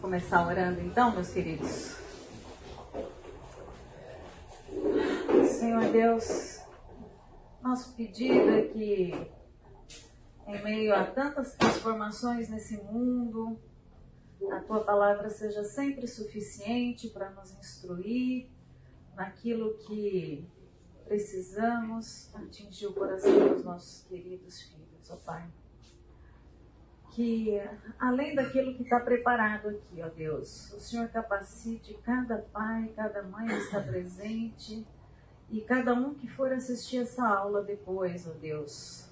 começar orando então, meus queridos? Senhor Deus, nosso pedido é que, em meio a tantas transformações nesse mundo, a tua palavra seja sempre suficiente para nos instruir naquilo que precisamos atingir o coração dos nossos queridos filhos, ó Pai que, além daquilo que está preparado aqui, ó Deus, o Senhor capacite cada pai, cada mãe que está presente e cada um que for assistir essa aula depois, ó Deus.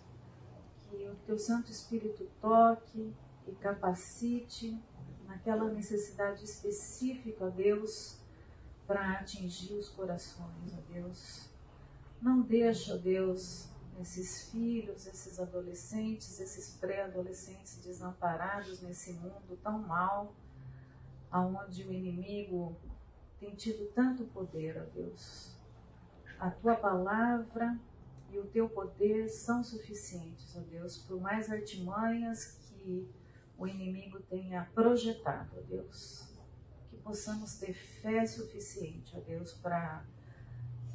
Que o Teu Santo Espírito toque e capacite naquela necessidade específica, ó Deus, para atingir os corações, ó Deus. Não deixa, ó Deus, esses filhos, esses adolescentes, esses pré-adolescentes desamparados nesse mundo tão mal, aonde o inimigo tem tido tanto poder, ó Deus. A tua palavra e o teu poder são suficientes, ó Deus, por mais artimanhas que o inimigo tenha projetado, ó Deus. Que possamos ter fé suficiente, ó Deus, para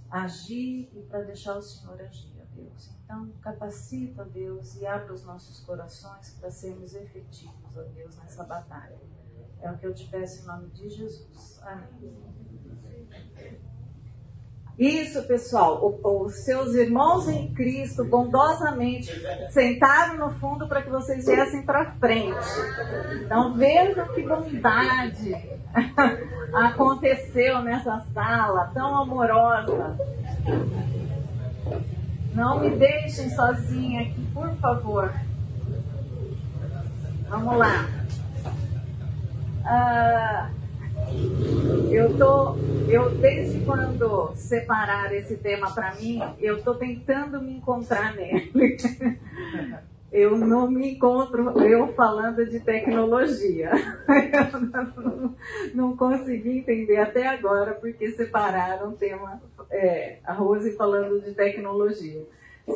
agir e para deixar o Senhor agir. Deus. Então, capacita, Deus, e abre os nossos corações para sermos efetivos, ó Deus, nessa batalha. É o que eu te peço em nome de Jesus. Amém. Isso, pessoal. Os seus irmãos em Cristo bondosamente sentaram no fundo para que vocês viessem para frente. Então vejam que bondade aconteceu nessa sala tão amorosa. Não me deixem sozinha aqui, por favor. Vamos lá. Ah, eu tô, eu desde quando separar esse tema para mim, eu tô tentando me encontrar nele. eu não me encontro eu falando de tecnologia. Eu não, não consegui entender até agora porque separaram o tema, é, a Rose falando de tecnologia.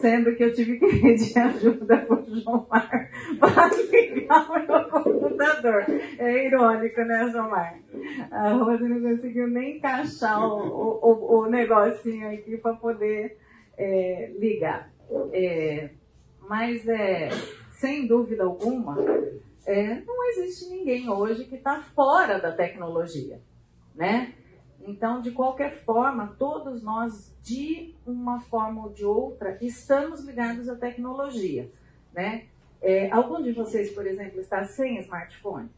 Sendo que eu tive que pedir ajuda para o João Mar para ligar o meu computador. É irônico, né, João Mar? A Rose não conseguiu nem encaixar o, o, o negocinho aqui para poder é, ligar. É, mas é, sem dúvida alguma, é, não existe ninguém hoje que está fora da tecnologia, né? Então, de qualquer forma, todos nós, de uma forma ou de outra, estamos ligados à tecnologia, né? É, algum de vocês, por exemplo, está sem smartphone?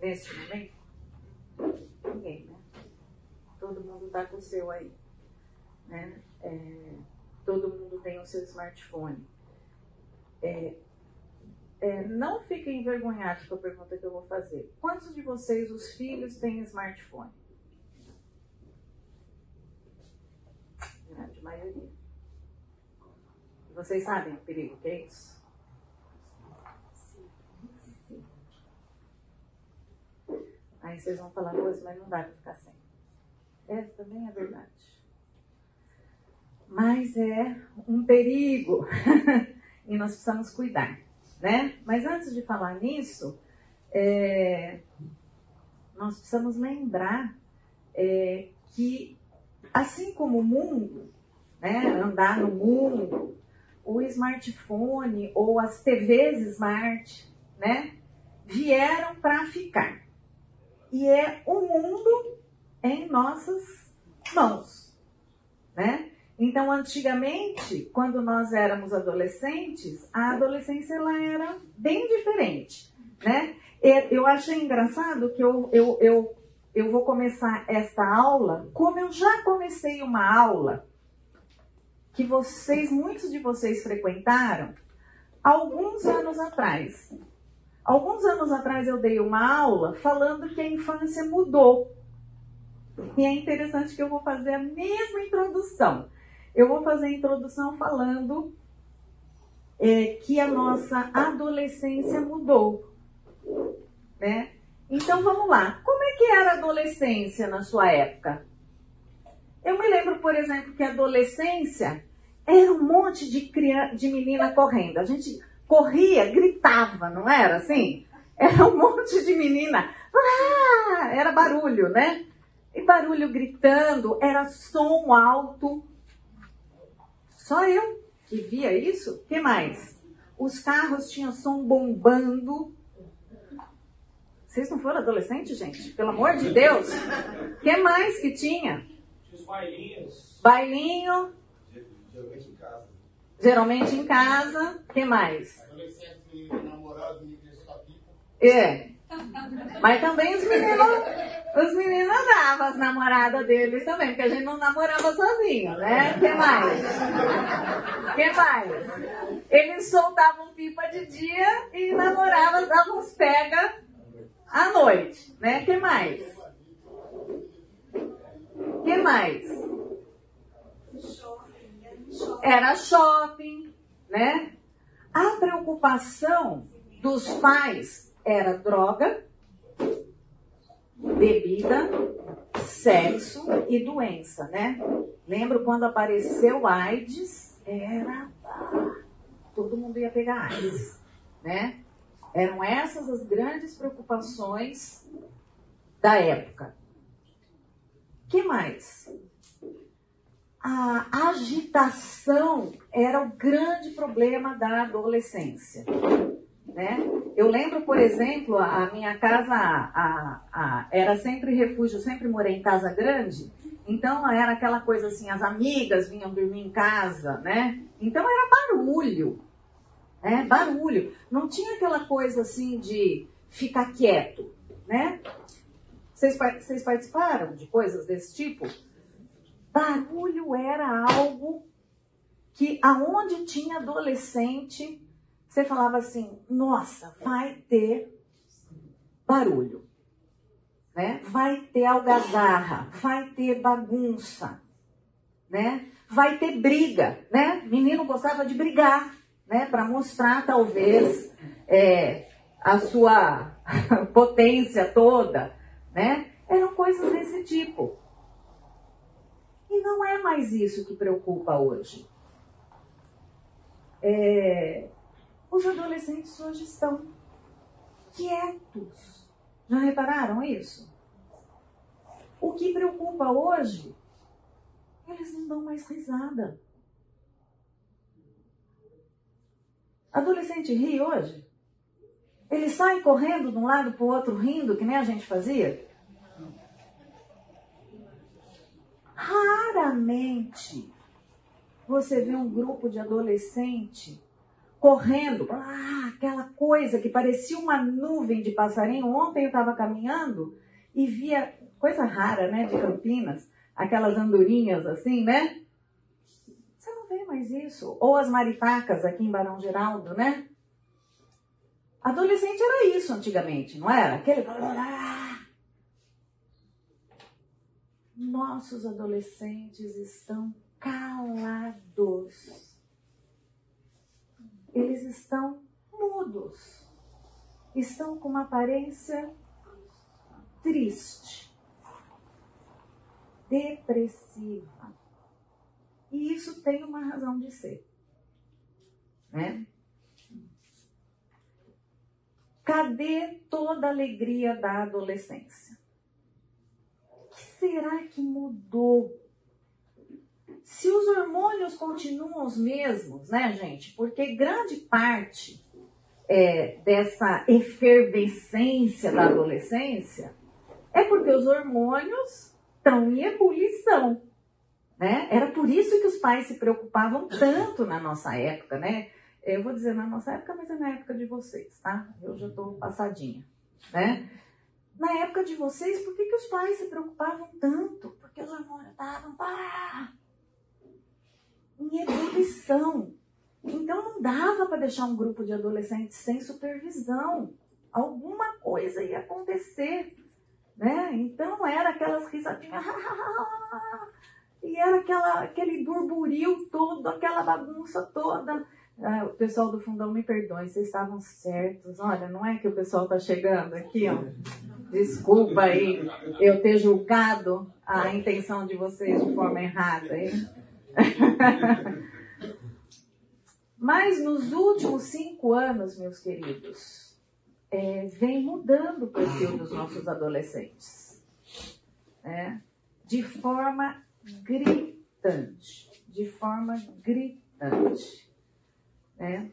Neste momento? Ninguém, né? Todo mundo está com o seu aí, né? É, todo mundo tem o seu smartphone. É, é, não fiquem envergonhados com a pergunta que eu vou fazer. Quantos de vocês, os filhos, têm smartphone? Grande maioria. Vocês sabem o perigo que é isso? Sim. Aí vocês vão falar, Rose, mas não dá para ficar sem. Essa também é verdade mas é um perigo e nós precisamos cuidar, né? Mas antes de falar nisso, é, nós precisamos lembrar é, que, assim como o mundo, né, andar no mundo, o smartphone ou as TVs smart, né, vieram para ficar. E é o mundo em nossas mãos, né? Então, antigamente, quando nós éramos adolescentes, a adolescência ela era bem diferente, né? Eu achei engraçado que eu, eu, eu, eu vou começar esta aula, como eu já comecei uma aula que vocês, muitos de vocês frequentaram, alguns anos atrás. Alguns anos atrás eu dei uma aula falando que a infância mudou. E é interessante que eu vou fazer a mesma introdução. Eu vou fazer a introdução falando é, que a nossa adolescência mudou. Né? Então vamos lá. Como é que era a adolescência na sua época? Eu me lembro, por exemplo, que a adolescência era um monte de, criança, de menina correndo. A gente corria, gritava, não era assim? Era um monte de menina. Ah, era barulho, né? E barulho gritando, era som alto. Só eu que via isso. O que mais? Os carros tinham som bombando. Vocês não foram adolescentes, gente? Pelo amor de Deus. O que mais que tinha? Os bailinhos. Bailinho. Geralmente em casa. Geralmente em casa. O que mais? Adolescente namorado, menino pipa. É. Mas também os meninos, os meninos andavam as namoradas deles também, porque a gente não namorava sozinho, né? Que mais? Que mais? Eles soltavam pipa de dia e namoravam, davam uns pega à noite, né? Que mais? Que mais? Era shopping, né? A preocupação dos pais era droga, bebida, sexo e doença, né? Lembro quando apareceu AIDS, era todo mundo ia pegar AIDS, né? Eram essas as grandes preocupações da época. Que mais? A agitação era o grande problema da adolescência. Né? Eu lembro, por exemplo, a minha casa a, a, era sempre refúgio, sempre morei em casa grande, então era aquela coisa assim, as amigas vinham dormir em casa, né? Então era barulho, né? Barulho. Não tinha aquela coisa assim de ficar quieto, né? Vocês, vocês participaram de coisas desse tipo? Barulho era algo que aonde tinha adolescente você falava assim: nossa, vai ter barulho, né? vai ter algazarra, vai ter bagunça, né? vai ter briga. Né? Menino gostava de brigar, né? para mostrar talvez é, a sua potência toda. Né? Eram coisas desse tipo. E não é mais isso que preocupa hoje. É, os adolescentes hoje estão quietos. Já repararam isso? O que preocupa hoje, eles não dão mais risada. Adolescente ri hoje? Eles saem correndo de um lado para o outro rindo, que nem a gente fazia? Raramente você vê um grupo de adolescente correndo, ah, aquela coisa que parecia uma nuvem de passarinho. Ontem eu estava caminhando e via, coisa rara, né, de Campinas, aquelas andorinhas assim, né? Você não vê mais isso. Ou as maritacas aqui em Barão Geraldo, né? Adolescente era isso antigamente, não era? Aquele. Nossos adolescentes estão calados eles estão mudos, estão com uma aparência triste, depressiva. E isso tem uma razão de ser. Né? Cadê toda a alegria da adolescência? O que será que mudou se os hormônios continuam os mesmos, né, gente? Porque grande parte é, dessa efervescência da adolescência é porque os hormônios estão em ebulição. Né? Era por isso que os pais se preocupavam tanto na nossa época, né? Eu vou dizer na nossa época, mas é na época de vocês, tá? Eu já estou passadinha, né? Na época de vocês, por que, que os pais se preocupavam tanto? Porque os hormônios estavam, pá, em ebulição. Então não dava para deixar um grupo de adolescentes sem supervisão. Alguma coisa ia acontecer. Né? Então era aquelas risadinhas. e era aquela, aquele burburinho todo, aquela bagunça toda. Ah, o pessoal do fundão me perdoe, vocês estavam certos. Olha, não é que o pessoal está chegando aqui, ó. Desculpa aí eu ter julgado a intenção de vocês de forma errada, hein? Mas nos últimos cinco anos, meus queridos, é, vem mudando o perfil dos nossos adolescentes. Né? De forma gritante. De forma gritante. Né?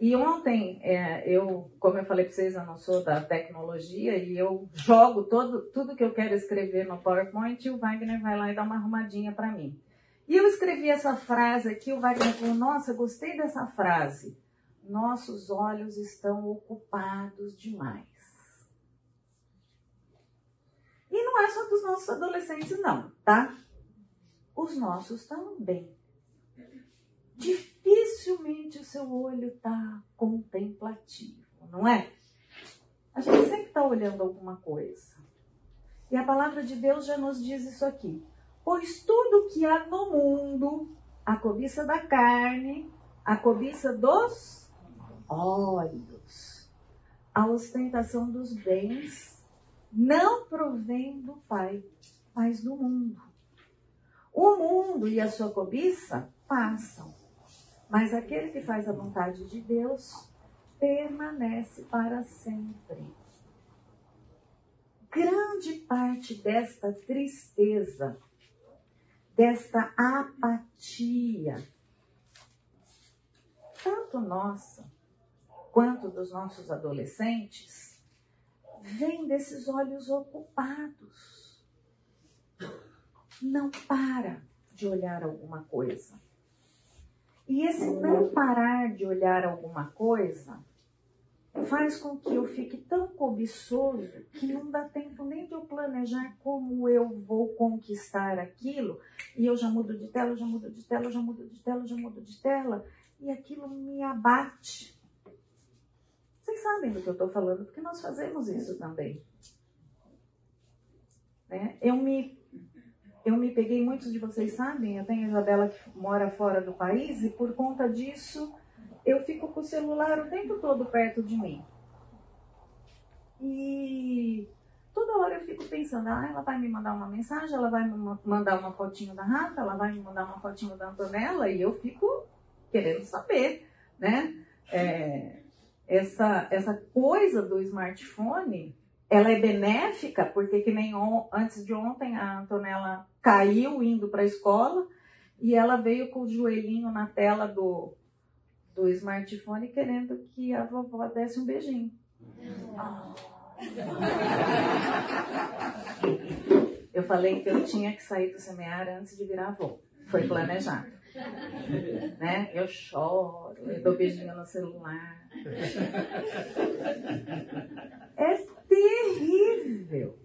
E ontem, é, eu, como eu falei para vocês, eu não sou da tecnologia e eu jogo todo, tudo que eu quero escrever no PowerPoint e o Wagner vai lá e dá uma arrumadinha para mim. E eu escrevi essa frase aqui, o Wagner falou, nossa, gostei dessa frase. Nossos olhos estão ocupados demais. E não é só dos nossos adolescentes, não, tá? Os nossos também. Dificilmente o seu olho está contemplativo, não é? A gente sempre está olhando alguma coisa. E a palavra de Deus já nos diz isso aqui. Pois tudo que há no mundo, a cobiça da carne, a cobiça dos olhos, a ostentação dos bens, não provém do Pai, mas do mundo. O mundo e a sua cobiça passam, mas aquele que faz a vontade de Deus permanece para sempre. Grande parte desta tristeza desta apatia, tanto nossa quanto dos nossos adolescentes, vem desses olhos ocupados. Não para de olhar alguma coisa. E esse não parar de olhar alguma coisa faz com que eu fique tão cobiçoso que não dá tempo nem de eu planejar como eu vou conquistar aquilo. E eu já mudo de tela, já mudo de tela, já mudo de tela, já mudo de tela. E aquilo me abate. Vocês sabem do que eu estou falando, porque nós fazemos isso também. Né? Eu, me, eu me peguei, muitos de vocês sabem, eu tenho a Isabela que mora fora do país, e por conta disso eu fico com o celular o tempo todo perto de mim. E toda hora eu fico pensando, ah, ela vai me mandar uma mensagem, ela vai me mandar uma fotinho da Rafa, ela vai me mandar uma fotinho da Antonella, e eu fico querendo saber, né? É, essa, essa coisa do smartphone, ela é benéfica, porque que nem on, antes de ontem a Antonella caiu indo para a escola, e ela veio com o joelhinho na tela do, do smartphone querendo que a vovó desse um beijinho. Eu falei que eu tinha que sair do semear antes de virar avó. Foi planejado. Né? Eu choro, eu dou beijinho no celular. É terrível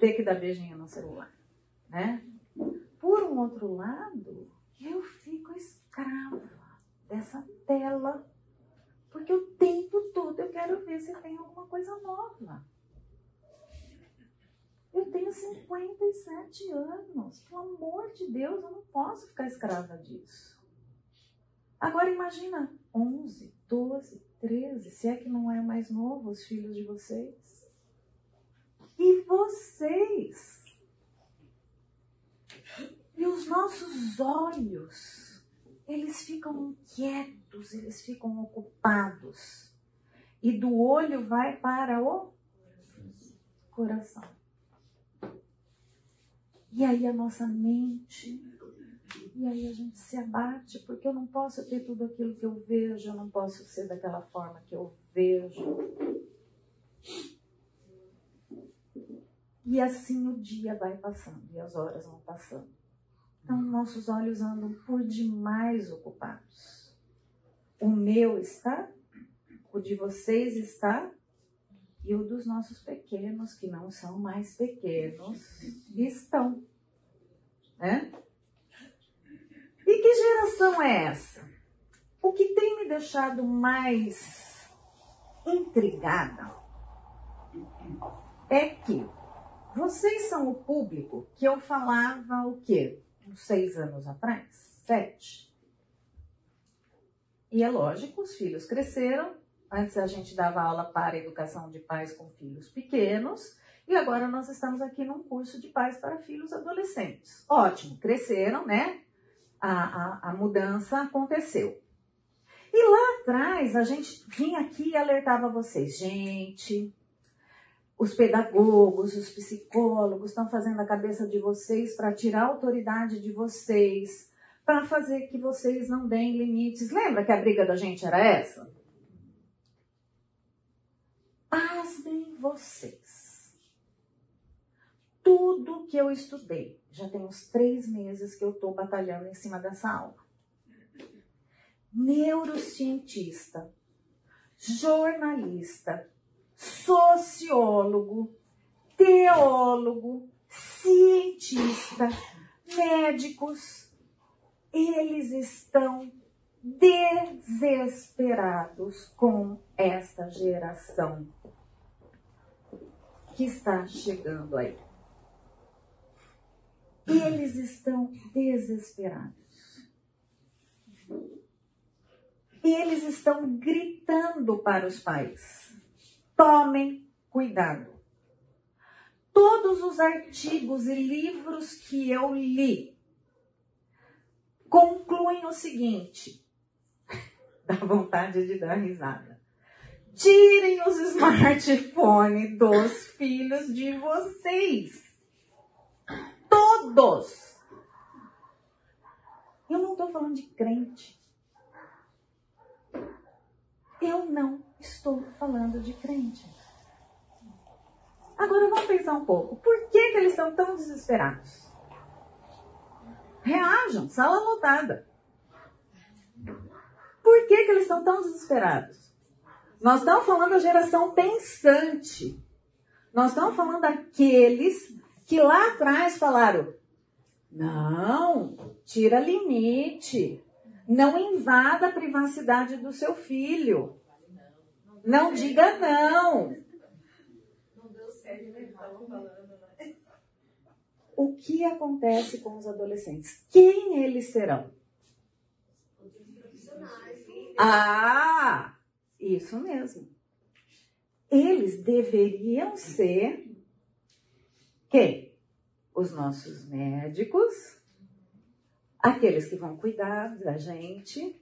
ter que dar beijinho no celular. Né? Por um outro lado, eu fico escrava dessa tela. Porque o tempo todo eu quero ver se tem alguma coisa nova. Eu tenho 57 anos. Pelo amor de Deus, eu não posso ficar escrava disso. Agora imagina 11, 12, 13, se é que não é mais novo os filhos de vocês. E vocês. E os nossos olhos eles ficam inquietos, eles ficam ocupados. E do olho vai para o coração. E aí a nossa mente, e aí a gente se abate, porque eu não posso ter tudo aquilo que eu vejo, eu não posso ser daquela forma que eu vejo. E assim o dia vai passando e as horas vão passando. Então, nossos olhos andam por demais ocupados. O meu está, o de vocês está, e o dos nossos pequenos, que não são mais pequenos, estão. Né? E que geração é essa? O que tem me deixado mais intrigada é que vocês são o público que eu falava o quê? Uns seis anos atrás, sete. E é lógico, os filhos cresceram. Antes a gente dava aula para educação de pais com filhos pequenos. E agora nós estamos aqui num curso de pais para filhos adolescentes. Ótimo, cresceram, né? A, a, a mudança aconteceu. E lá atrás, a gente vinha aqui e alertava vocês. Gente, os pedagogos, os psicólogos estão fazendo a cabeça de vocês para tirar a autoridade de vocês, para fazer que vocês não deem limites. Lembra que a briga da gente era essa? Pasmem vocês. Tudo que eu estudei, já tem uns três meses que eu estou batalhando em cima dessa aula. Neurocientista, jornalista, sociólogo, teólogo, cientista, médicos, eles estão desesperados com essa geração que está chegando aí. Eles estão desesperados. Eles estão gritando para os pais: tomem cuidado. Todos os artigos e livros que eu li concluem o seguinte: dá vontade de dar risada. Tirem os smartphones dos filhos de vocês. Todos. Eu não estou falando de crente. Eu não estou falando de crente. Agora vamos pensar um pouco. Por que, que eles estão tão desesperados? Reajam, sala lotada. Por que, que eles estão tão desesperados? Nós estamos falando da geração pensante. Nós estamos falando daqueles que lá atrás falaram: não, tira limite, não invada a privacidade do seu filho, não diga não. O que acontece com os adolescentes? Quem eles serão? Ah, isso mesmo. Eles deveriam ser quem? Os nossos médicos, aqueles que vão cuidar da gente.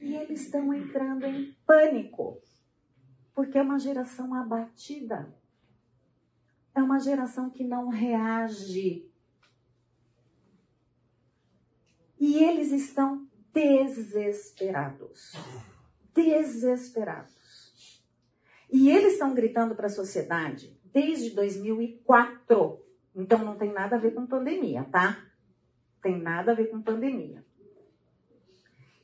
E eles estão entrando em pânico, porque é uma geração abatida. É uma geração que não reage. E eles estão desesperados. Desesperados. E eles estão gritando para a sociedade desde 2004. Então não tem nada a ver com pandemia, tá? Tem nada a ver com pandemia.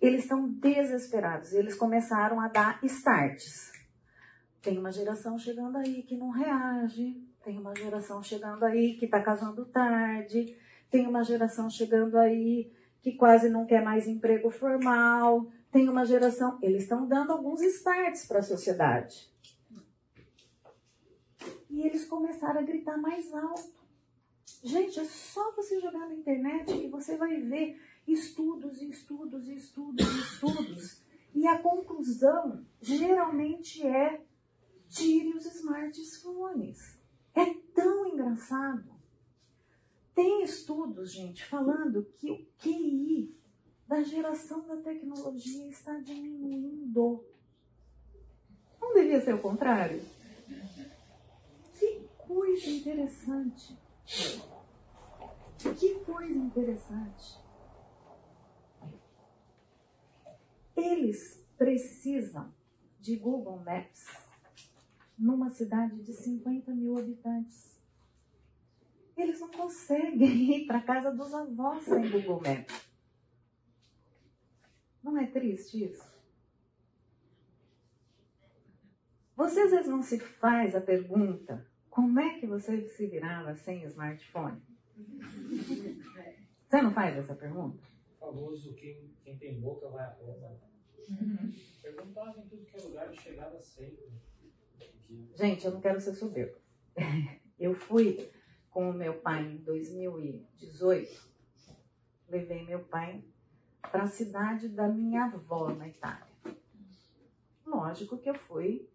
Eles estão desesperados. Eles começaram a dar starts. Tem uma geração chegando aí que não reage. Tem uma geração chegando aí que está casando tarde. Tem uma geração chegando aí que quase não quer mais emprego formal. Tem uma geração. Eles estão dando alguns starts para a sociedade. E eles começaram a gritar mais alto. Gente, é só você jogar na internet que você vai ver estudos estudos estudos estudos. E a conclusão geralmente é tire os smartphones. É tão engraçado. Tem estudos, gente, falando que o QI da geração da tecnologia está diminuindo. Não devia ser o contrário? Que coisa interessante. Que coisa interessante. Eles precisam de Google Maps numa cidade de 50 mil habitantes. Eles não conseguem ir para casa dos avós sem Google Maps. Não é triste isso? Você às vezes não se faz a pergunta: como é que você se virava sem smartphone? Você não faz essa pergunta? O famoso quem, quem tem boca vai a Roma. Uhum. Perguntava em tudo que é lugar e chegava sempre. Gente, eu não quero ser soberbo. Eu fui com o meu pai em 2018, levei meu pai para a cidade da minha avó na Itália. Lógico que eu fui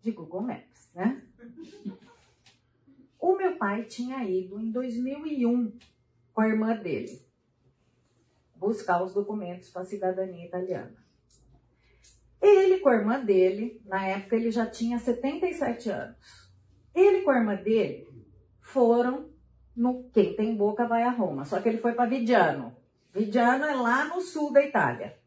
de Google Maps, né? O meu pai tinha ido em 2001 com a irmã dele buscar os documentos para a cidadania italiana. com a irmã dele, na época ele já tinha 77 anos. Ele com a irmã dele foram no Quem tem boca vai a Roma, só que ele foi para Vidiano. Vidiano é lá no sul da Itália.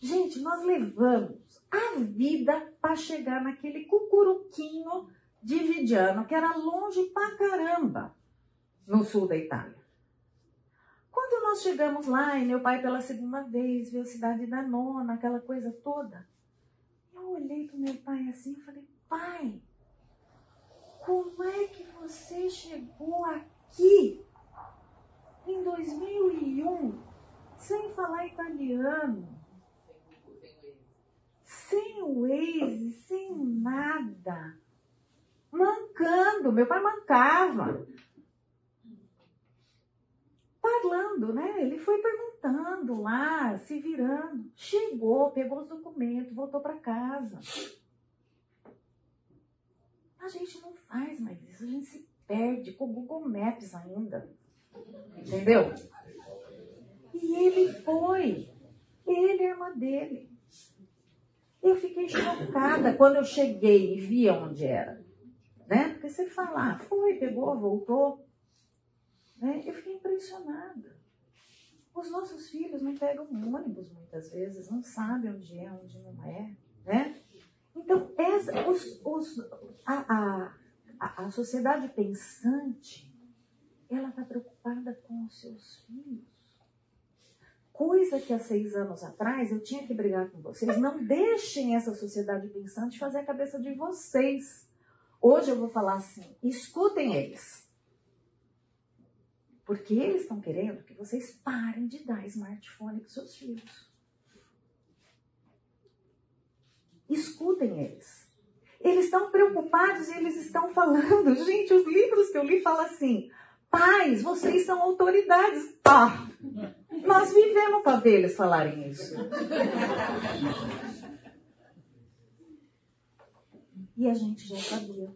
Gente, nós levamos a vida para chegar naquele cucuruquinho de Vidiano, que era longe pra caramba, no sul da Itália. Quando nós chegamos lá, e meu pai pela segunda vez viu a cidade da nona, aquela coisa toda, eu olhei para meu pai assim e falei, pai, como é que você chegou aqui em 2001 sem falar italiano? Sem o Waze, sem nada. Mancando. Meu pai mancava falando, né? Ele foi perguntando lá, se virando. Chegou, pegou os documentos, voltou para casa. A gente não faz mais isso, a gente se perde com o Google Maps ainda. Entendeu? E ele foi. Ele a irmã dele. Eu fiquei chocada quando eu cheguei e vi onde era. Né? Porque você fala, ah, foi, pegou, voltou. Né? Eu fiquei impressionada. Os nossos filhos não pegam ônibus muitas vezes, não sabem onde é, onde não é. Né? Então, essa, os, os, a, a, a sociedade pensante, ela está preocupada com os seus filhos. Coisa que há seis anos atrás eu tinha que brigar com vocês. Não deixem essa sociedade pensante fazer a cabeça de vocês. Hoje eu vou falar assim: escutem eles. Porque eles estão querendo que vocês parem de dar smartphone para seus filhos. Escutem eles. Eles estão preocupados e eles estão falando. Gente, os livros que eu li falam assim: pais, vocês são autoridades. Ah, nós vivemos para ver eles falarem isso. E a gente já sabia.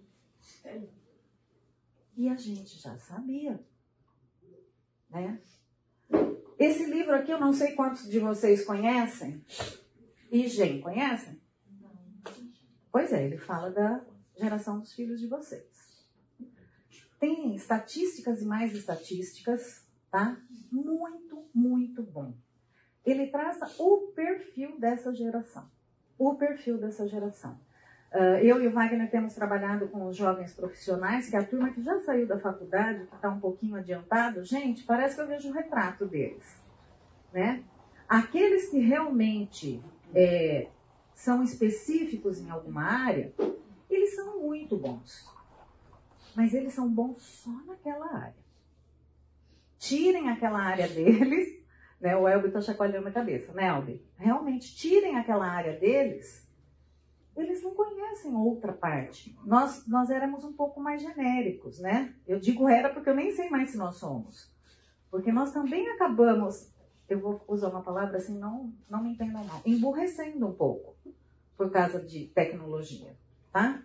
E a gente já sabia. Né? Esse livro aqui, eu não sei quantos de vocês conhecem. E Gen, conhecem? Pois é, ele fala da geração dos filhos de vocês. Tem estatísticas e mais estatísticas, tá? Muito, muito bom. Ele traça o perfil dessa geração. O perfil dessa geração. Uh, eu e o Wagner temos trabalhado com os jovens profissionais, que é a turma que já saiu da faculdade, que está um pouquinho adiantado, gente, parece que eu vejo o retrato deles. Né? Aqueles que realmente é, são específicos em alguma área, eles são muito bons. Mas eles são bons só naquela área. Tirem aquela área deles, né? O Elbi está chacoalhando a cabeça, né, Elbi? Realmente, tirem aquela área deles eles não conhecem outra parte. Nós, nós éramos um pouco mais genéricos, né? Eu digo era porque eu nem sei mais se nós somos. Porque nós também acabamos, eu vou usar uma palavra assim, não, não me entendam mal, emburrecendo um pouco por causa de tecnologia, tá?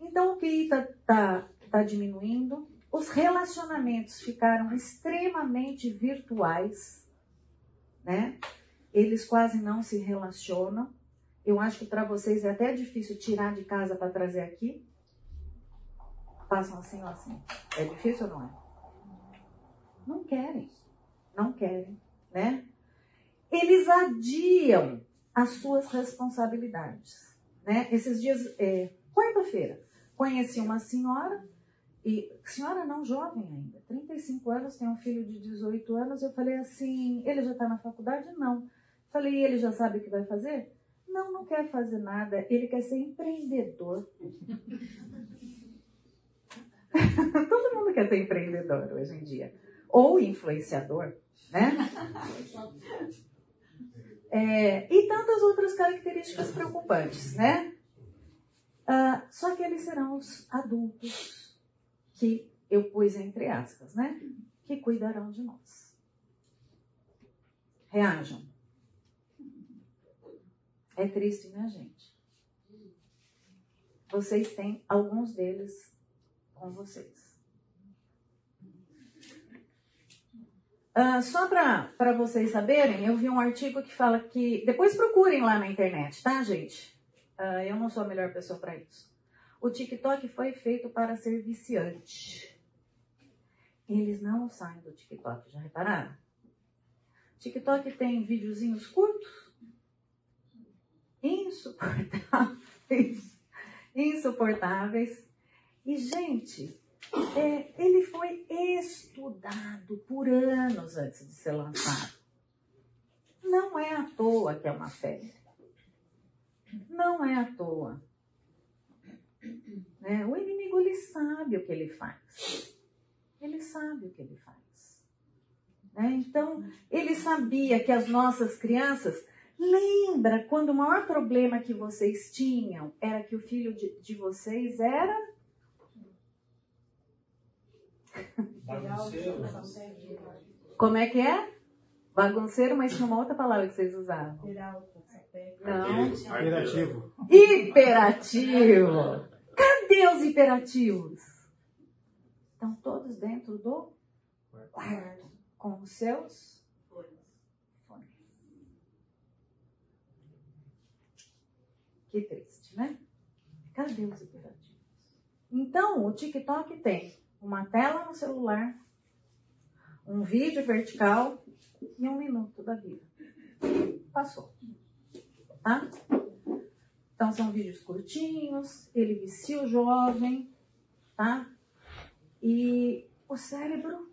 Então o QI está tá, tá diminuindo, os relacionamentos ficaram extremamente virtuais, né? Eles quase não se relacionam. Eu acho que para vocês é até difícil tirar de casa para trazer aqui. Façam assim ou assim. É difícil ou não é? Não querem. Não querem, né? Eles adiam as suas responsabilidades, né? Esses dias, é, quarta-feira, conheci uma senhora e senhora não jovem ainda, 35 anos, tem um filho de 18 anos. Eu falei assim, ele já está na faculdade? Não. Falei, ele já sabe o que vai fazer? Não, não quer fazer nada, ele quer ser empreendedor. Todo mundo quer ser empreendedor hoje em dia. Ou influenciador, né? É, e tantas outras características preocupantes, né? Uh, só que eles serão os adultos que eu pus entre aspas, né? Que cuidarão de nós. Reajam. É triste, né, gente? Vocês têm alguns deles com vocês. Uh, só para vocês saberem, eu vi um artigo que fala que. Depois procurem lá na internet, tá, gente? Uh, eu não sou a melhor pessoa para isso. O TikTok foi feito para ser viciante. Eles não saem do TikTok, já repararam? TikTok tem videozinhos curtos, insuportáveis, insuportáveis. E, gente, é, ele foi estudado por anos antes de ser lançado. Não é à toa que é uma febre. Não é à toa. Né? O inimigo ele sabe o que ele faz. Ele sabe o que ele faz. Né? Então, ele sabia que as nossas crianças. Lembra quando o maior problema que vocês tinham era que o filho de, de vocês era Bagunceiro. Como é que é? Bagunceiro, mas tinha uma outra palavra que vocês usavam. Não. Hiperativo. Hiperativo. Cadê os hiperativos? Estão todos dentro do quarto com os seus fones. Que triste, né? Cadê os hiperativos? Então, o TikTok tem uma tela no celular, um vídeo vertical e um minuto da vida. Passou. Tá? Então são vídeos curtinhos, ele vicia o jovem, tá? E o cérebro.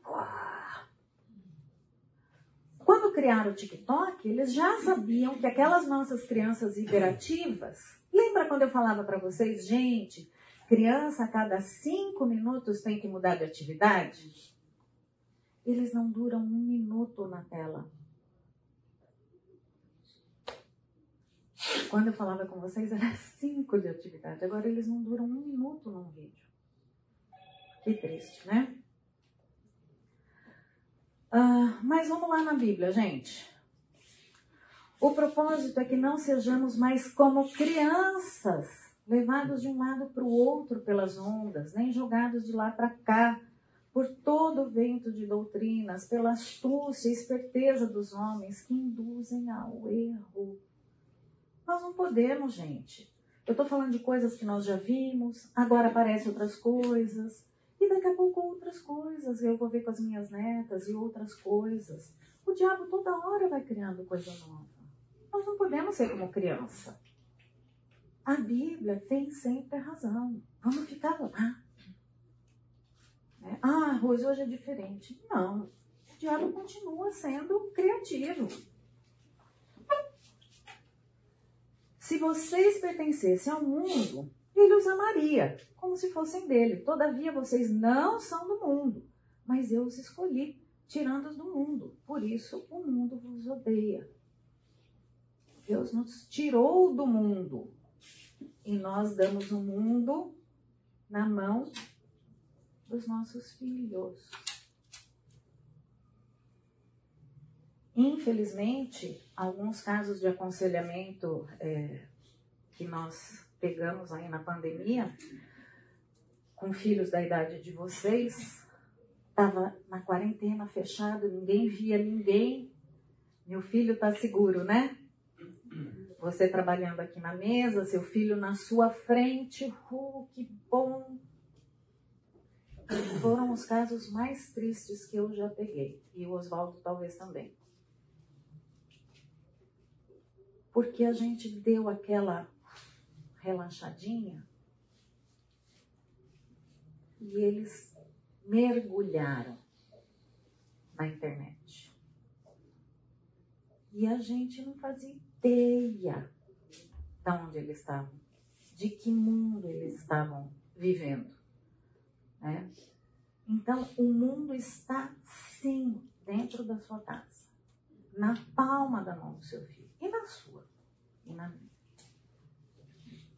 Quando criaram o TikTok, eles já sabiam que aquelas nossas crianças hiperativas. Lembra quando eu falava para vocês, gente, criança a cada cinco minutos tem que mudar de atividade? Eles não duram um minuto na tela. Quando eu falava com vocês, era cinco de atividade. Agora eles não duram um minuto num vídeo. Que triste, né? Ah, mas vamos lá na Bíblia, gente. O propósito é que não sejamos mais como crianças levados de um lado para o outro pelas ondas, nem jogados de lá para cá, por todo o vento de doutrinas, pela astúcia e esperteza dos homens que induzem ao erro. Nós não podemos, gente. Eu estou falando de coisas que nós já vimos, agora aparecem outras coisas, e daqui a pouco outras coisas. Eu vou ver com as minhas netas e outras coisas. O diabo toda hora vai criando coisa nova. Nós não podemos ser como criança. A Bíblia tem sempre razão. Vamos ficar lá. Né? Ah, Rose, hoje é diferente. Não. O diabo continua sendo criativo. Se vocês pertencessem ao mundo, ele os amaria, como se fossem dele. Todavia, vocês não são do mundo, mas eu os escolhi, tirando-os do mundo. Por isso, o mundo vos odeia. Deus nos tirou do mundo e nós damos o mundo na mão dos nossos filhos. Infelizmente, alguns casos de aconselhamento é, que nós pegamos aí na pandemia, com filhos da idade de vocês, estava na quarentena fechado, ninguém via ninguém. Meu filho está seguro, né? Você trabalhando aqui na mesa, seu filho na sua frente, uh, que bom. Foram os casos mais tristes que eu já peguei. E o Oswaldo talvez também. Porque a gente deu aquela relaxadinha e eles mergulharam na internet. E a gente não fazia ideia de onde eles estavam, de que mundo eles estavam vivendo. Né? Então, o mundo está sim dentro da sua casa, na palma da mão do seu filho, e na sua, e na minha.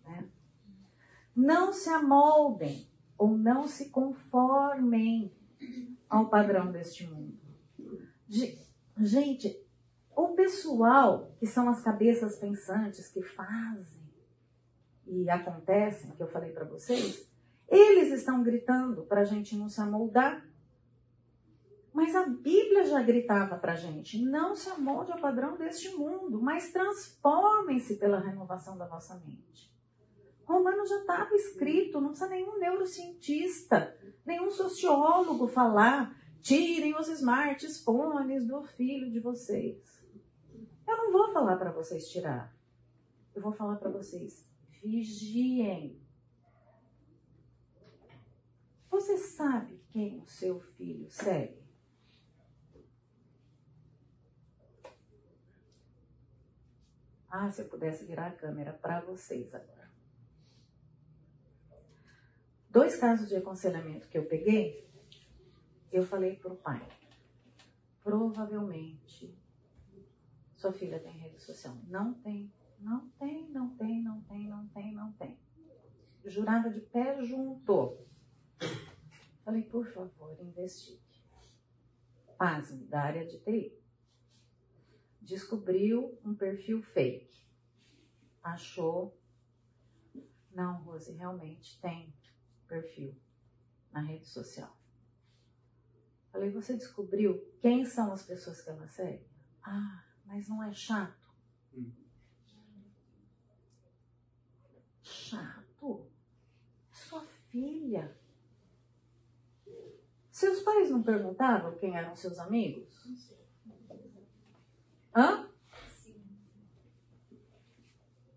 Né? Não se amoldem ou não se conformem ao padrão deste mundo. Gente, o pessoal, que são as cabeças pensantes que fazem e acontecem, que eu falei para vocês, eles estão gritando para a gente não se amoldar. Mas a Bíblia já gritava para a gente: não se amolde ao padrão deste mundo, mas transformem-se pela renovação da vossa mente. Romano já estava escrito, não precisa nenhum neurocientista, nenhum sociólogo falar. Tirem os smartphones do filho de vocês. Eu não vou falar para vocês tirar. Eu vou falar para vocês: vigiem. Você sabe quem o seu filho segue? Ah, se eu pudesse virar a câmera para vocês agora. Dois casos de aconselhamento que eu peguei, eu falei para o pai: provavelmente sua filha tem rede social. Não tem, não tem, não tem, não tem, não tem, não tem. Jurada de pé junto. Falei, por favor, investigue. Pasme, da área de TI. Descobriu um perfil fake. Achou. Não, Rose, realmente tem perfil na rede social. Falei, você descobriu quem são as pessoas que ela segue? Ah, mas não é chato? Hum. Chato? Sua filha. Seus pais não perguntavam quem eram seus amigos? Hã?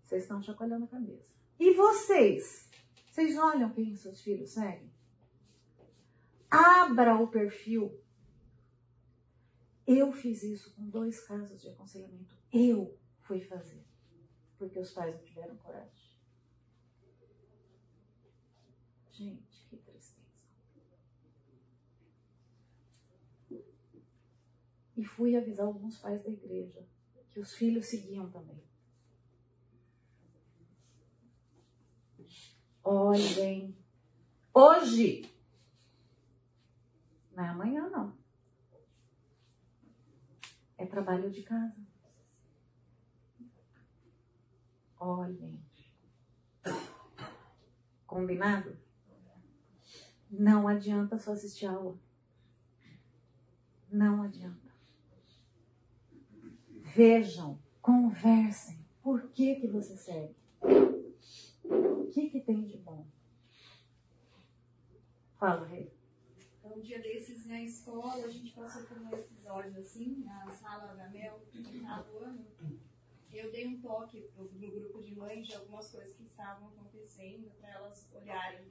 Vocês estão chacoalhando a cabeça. E vocês? Vocês olham quem seus filhos seguem? Abra o perfil. Eu fiz isso com dois casos de aconselhamento. Eu fui fazer. Porque os pais não tiveram coragem. Gente, que tristeza. E fui avisar alguns pais da igreja que os filhos seguiam também. Olhem, hoje não é amanhã, não. É trabalho de casa. Olhem. Combinado? Não adianta só assistir aula. Não adianta. Vejam, conversem. Por que, que você segue? O que, que tem de bom? Fala, Rei um dia desses na escola, a gente passou por um episódio assim, na sala da Mel, final do ano. Eu dei um toque no, no grupo de mães de algumas coisas que estavam acontecendo para elas olharem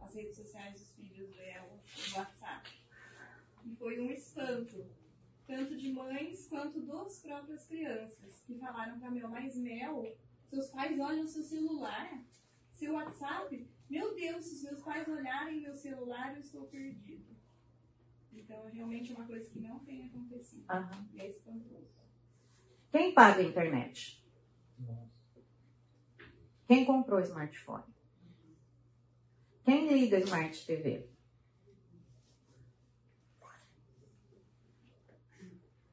as redes sociais dos filhos dela, no WhatsApp. E foi um espanto, tanto de mães quanto das próprias crianças, que falaram para Mel, mas Mel, seus pais olham seu celular, seu WhatsApp. Meu Deus, se os meus pais olharem meu celular, eu estou perdido. Então, realmente é uma coisa que não tem acontecido. E é espantoso. Quem paga a internet? Quem comprou smartphone? Quem liga Smart TV?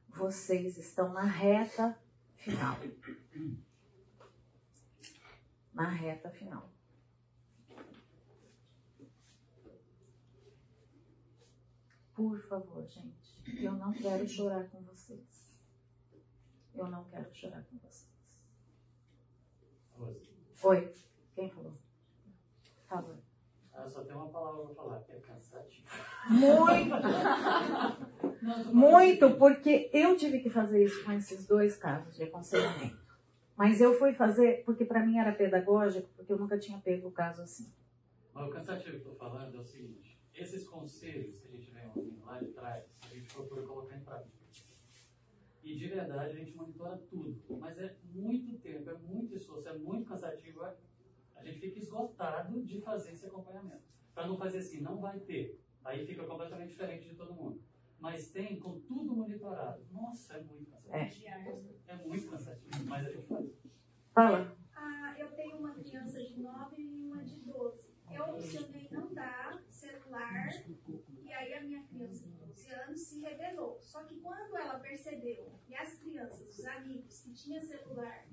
Vocês estão na reta final. Na reta final. Por favor, gente, eu não quero chorar com vocês. Eu não quero chorar com vocês. Oi, quem falou? Fala. Ah, só tem uma palavra para falar, que é cansativo. Muito! Muito, porque eu tive que fazer isso com esses dois casos de aconselhamento. Mas eu fui fazer porque para mim era pedagógico, porque eu nunca tinha pego o caso assim. Mas o cansativo que eu estou falando é o seguinte: esses conselhos que a gente vem ouvindo lá de trás, a gente procura colocar em prática. E de verdade a gente monitora tudo. Mas é muito tempo, é muito esforço, é muito cansativo. É, a gente fica esgotado de fazer esse acompanhamento. Para não fazer assim, não vai ter. Aí fica completamente diferente de todo mundo. Mas tem com tudo monitorado. Nossa, é muito cansativo. É, é muito cansativo, mas a gente faz. Fala. Ah, eu tenho uma criança de 9 e uma de 12. Eu opcionei não dar celular. E aí a minha criança de 12 anos se rebelou. Só que quando ela percebeu que as crianças, os amigos que tinham celular,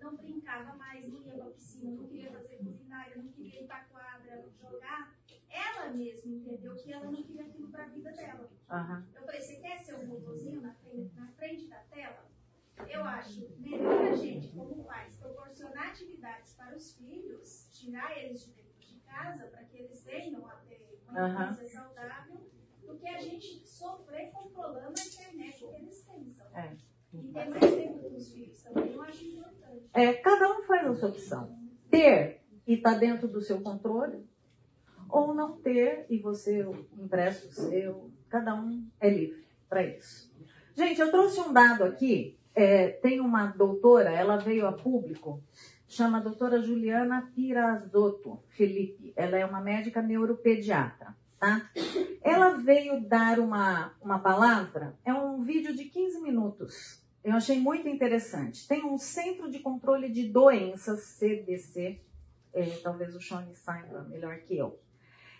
não brincava mais, não ia pra piscina, não queria fazer culinária, não queria ir pra quadra jogar, ela mesma entendeu que ela não queria aquilo pra vida dela. Uhum. Eu falei, você quer ser um robozinho na frente, na frente da tela? Eu acho melhor a gente, como pais, proporcionar atividades para os filhos, tirar eles de dentro de casa para que eles venham a ter uma infância saudável, do que a gente sofrer controlando a internet que eles pensam. É. E ter mais tempo com os filhos também, eu acho importante. É, cada um faz a sua opção. Ter e tá dentro do seu controle, ou não ter e você empresta o seu. Cada um é livre para isso. Gente, eu trouxe um dado aqui. é, tem uma doutora, ela veio a público, chama a doutora Juliana Pirazotto Felipe. Ela é uma médica neuropediatra, tá? Ela veio dar uma, uma palavra, é um vídeo de 15 minutos. Eu achei muito interessante. Tem um Centro de Controle de Doenças, CDC, é, talvez o Shone saiba melhor que eu.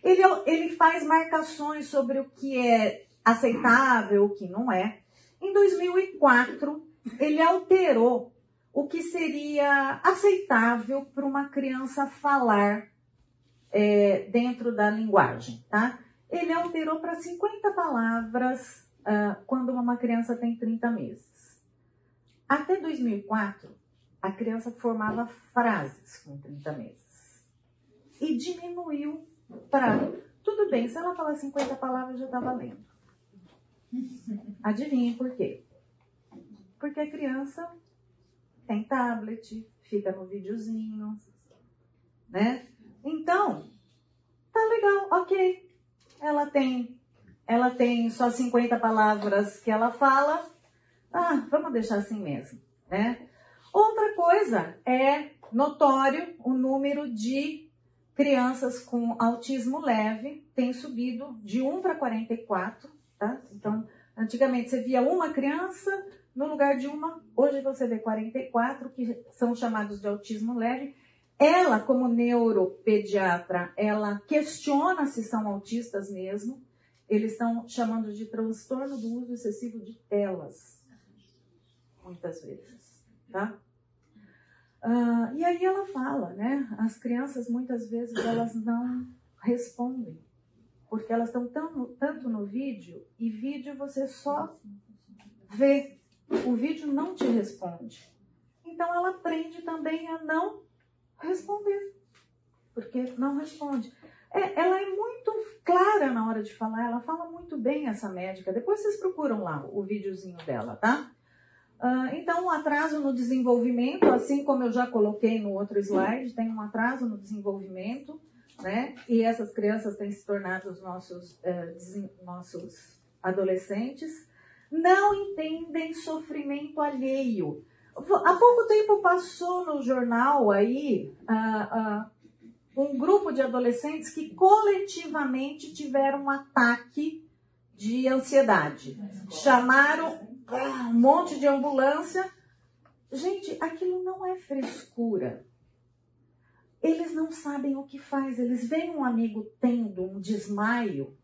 Ele, ele faz marcações sobre o que é aceitável, o que não é. Em 2004, ele alterou o que seria aceitável para uma criança falar é, dentro da linguagem, tá? Ele alterou para 50 palavras ah, quando uma criança tem 30 meses. Até 2004, a criança formava frases com 30 meses. E diminuiu para. Tudo bem, se ela falar 50 palavras, já está valendo. Adivinhe por quê? Porque a criança tem tablet, fica no videozinho, né? Então, tá legal, ok. Ela tem, ela tem só 50 palavras que ela fala. Ah, vamos deixar assim mesmo, né? Outra coisa é notório o número de crianças com autismo leve tem subido de 1 para 44, tá? Então, antigamente você via uma criança no lugar de uma, hoje você vê 44 que são chamados de autismo leve. Ela, como neuropediatra, ela questiona se são autistas mesmo. Eles estão chamando de transtorno do uso excessivo de telas, muitas vezes, tá? Ah, e aí ela fala, né? As crianças muitas vezes elas não respondem, porque elas estão tão, tanto no vídeo e vídeo você só vê, o vídeo não te responde. Então ela aprende também a não responder, porque não responde. É, ela é muito clara na hora de falar, ela fala muito bem essa médica. Depois vocês procuram lá o videozinho dela, tá? Uh, então, um atraso no desenvolvimento, assim como eu já coloquei no outro slide, tem um atraso no desenvolvimento, né? E essas crianças têm se tornado os nossos, uh, nossos adolescentes. Não entendem sofrimento alheio. Há pouco tempo passou no jornal aí uh, um grupo de adolescentes que coletivamente tiveram um ataque de ansiedade. Chamaram um monte de ambulância. Gente, aquilo não é frescura. Eles não sabem o que faz. Eles veem um amigo tendo um desmaio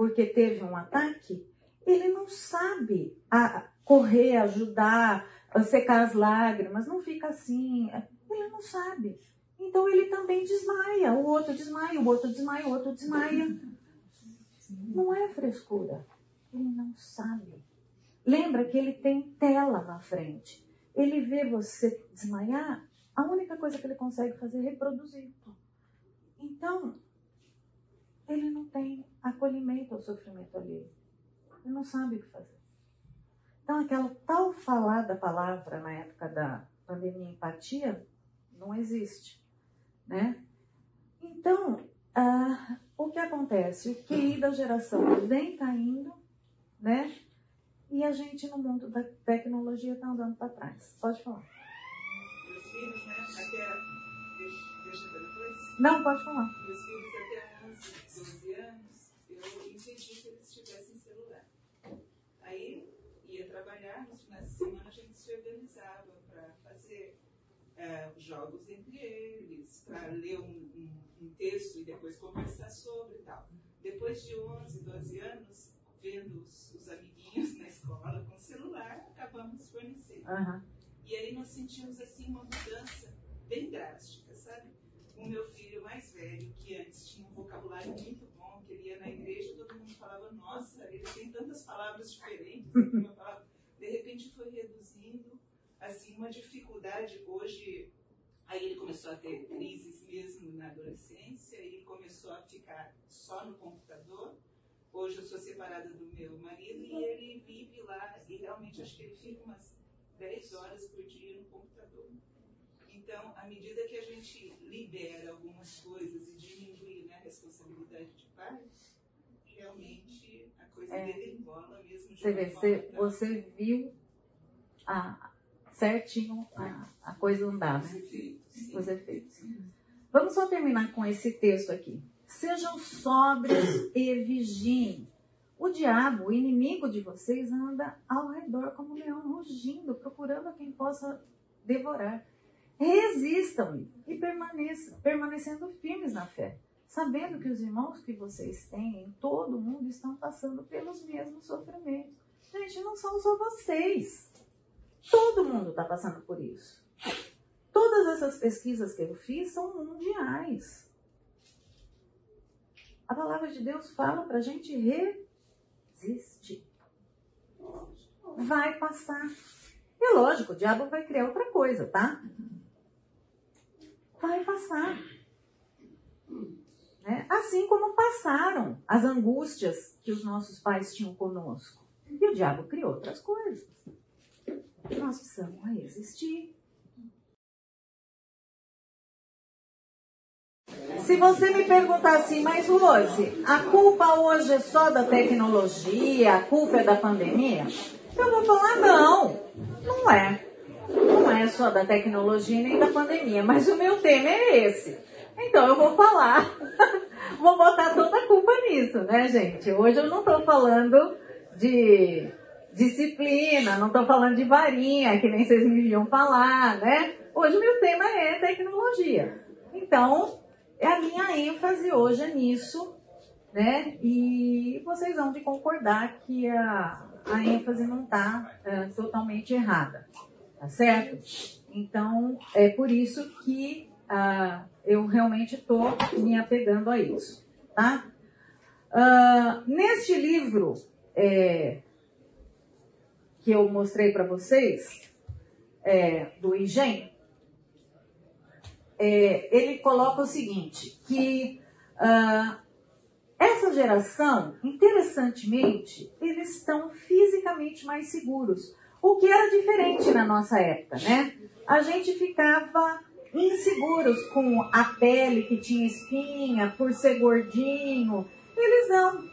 porque teve um ataque, ele não sabe a, correr, ajudar, a secar as lágrimas, não fica assim. Ele não sabe. Então ele também desmaia. O outro desmaia, o outro desmaia, o outro desmaia. Não é frescura. Ele não sabe. Lembra que ele tem tela na frente. Ele vê você desmaiar, a única coisa que ele consegue fazer é reproduzir. Então, ele não tem acolhimento ao sofrimento alheio. Ele não sabe o que fazer. Então, aquela tal falada palavra na época da pandemia empatia não existe, né? Então, ah, o que acontece? O QI da geração vem caindo, né? E a gente no mundo da tecnologia está andando para trás. Pode falar. Meus filhos, né? Até. Deixa, para depois. Não, pode falar. Meus filhos até 11, 12 anos, eu impedi que eles tivessem celular. Aí ia trabalhar, nos finais de semana a gente se organizava para fazer é, jogos entre eles, para ler um, um, um texto e depois conversar sobre e tal. Depois de 11, 12 anos, vendo os, os amiguinhos na escola com celular, acabamos fornecendo. Uhum. E aí nós sentimos assim uma mudança bem drástica, sabe? O meu filho mais velho, que antes tinha um vocabulário muito bom, que ele ia na igreja, todo mundo falava, nossa, ele tem tantas palavras diferentes, palavra... de repente foi reduzindo, assim, uma dificuldade hoje Aí ele começou a ter crises mesmo na adolescência e começou a ficar só no computador. Hoje eu sou separada do meu marido e ele vive lá e realmente acho que ele fica umas 10 horas por dia no computador. Então, à medida que a gente libera algumas coisas e diminui né, a responsabilidade de pai, realmente a coisa É. dele embola mesmo. de Você vê, você, você viu a, certinho a, a coisa andar, os né? efeitos. Os efeitos. Vamos só terminar com esse texto aqui. Sejam sóbrios e vigiem. O diabo, o inimigo de vocês, anda ao redor como um leão rugindo, procurando a quem possa devorar. Resistam-lhe e permaneçam, permanecendo firmes na fé, sabendo que os irmãos que vocês têm em todo o mundo estão passando pelos mesmos sofrimentos. Gente, não são só vocês. Todo mundo está passando por isso. Todas essas pesquisas que eu fiz são mundiais. A palavra de Deus fala para a gente resistir. Vai passar. É lógico, o diabo vai criar outra coisa, tá? Vai passar. Né? Assim como passaram as angústias que os nossos pais tinham conosco. E o diabo criou outras coisas. Nós precisamos resistir. Se você me perguntar assim, mas Rose, a culpa hoje é só da tecnologia, a culpa é da pandemia? Eu vou falar não, não é. Não é só da tecnologia nem da pandemia, mas o meu tema é esse. Então eu vou falar, vou botar toda a culpa nisso, né, gente? Hoje eu não estou falando de disciplina, não estou falando de varinha, que nem vocês me viam falar, né? Hoje o meu tema é tecnologia. Então, é a minha ênfase hoje é nisso, né? E vocês vão de concordar que a, a ênfase não está totalmente errada, tá certo? Então, é por isso que ah, eu realmente estou me apegando a isso, tá? Ah, neste livro é, que eu mostrei para vocês, é, do IGEM, é, ele coloca o seguinte, que ah, essa geração, interessantemente, eles estão fisicamente mais seguros, o que era diferente na nossa época, né? A gente ficava inseguros com a pele que tinha espinha, por ser gordinho. Eles não,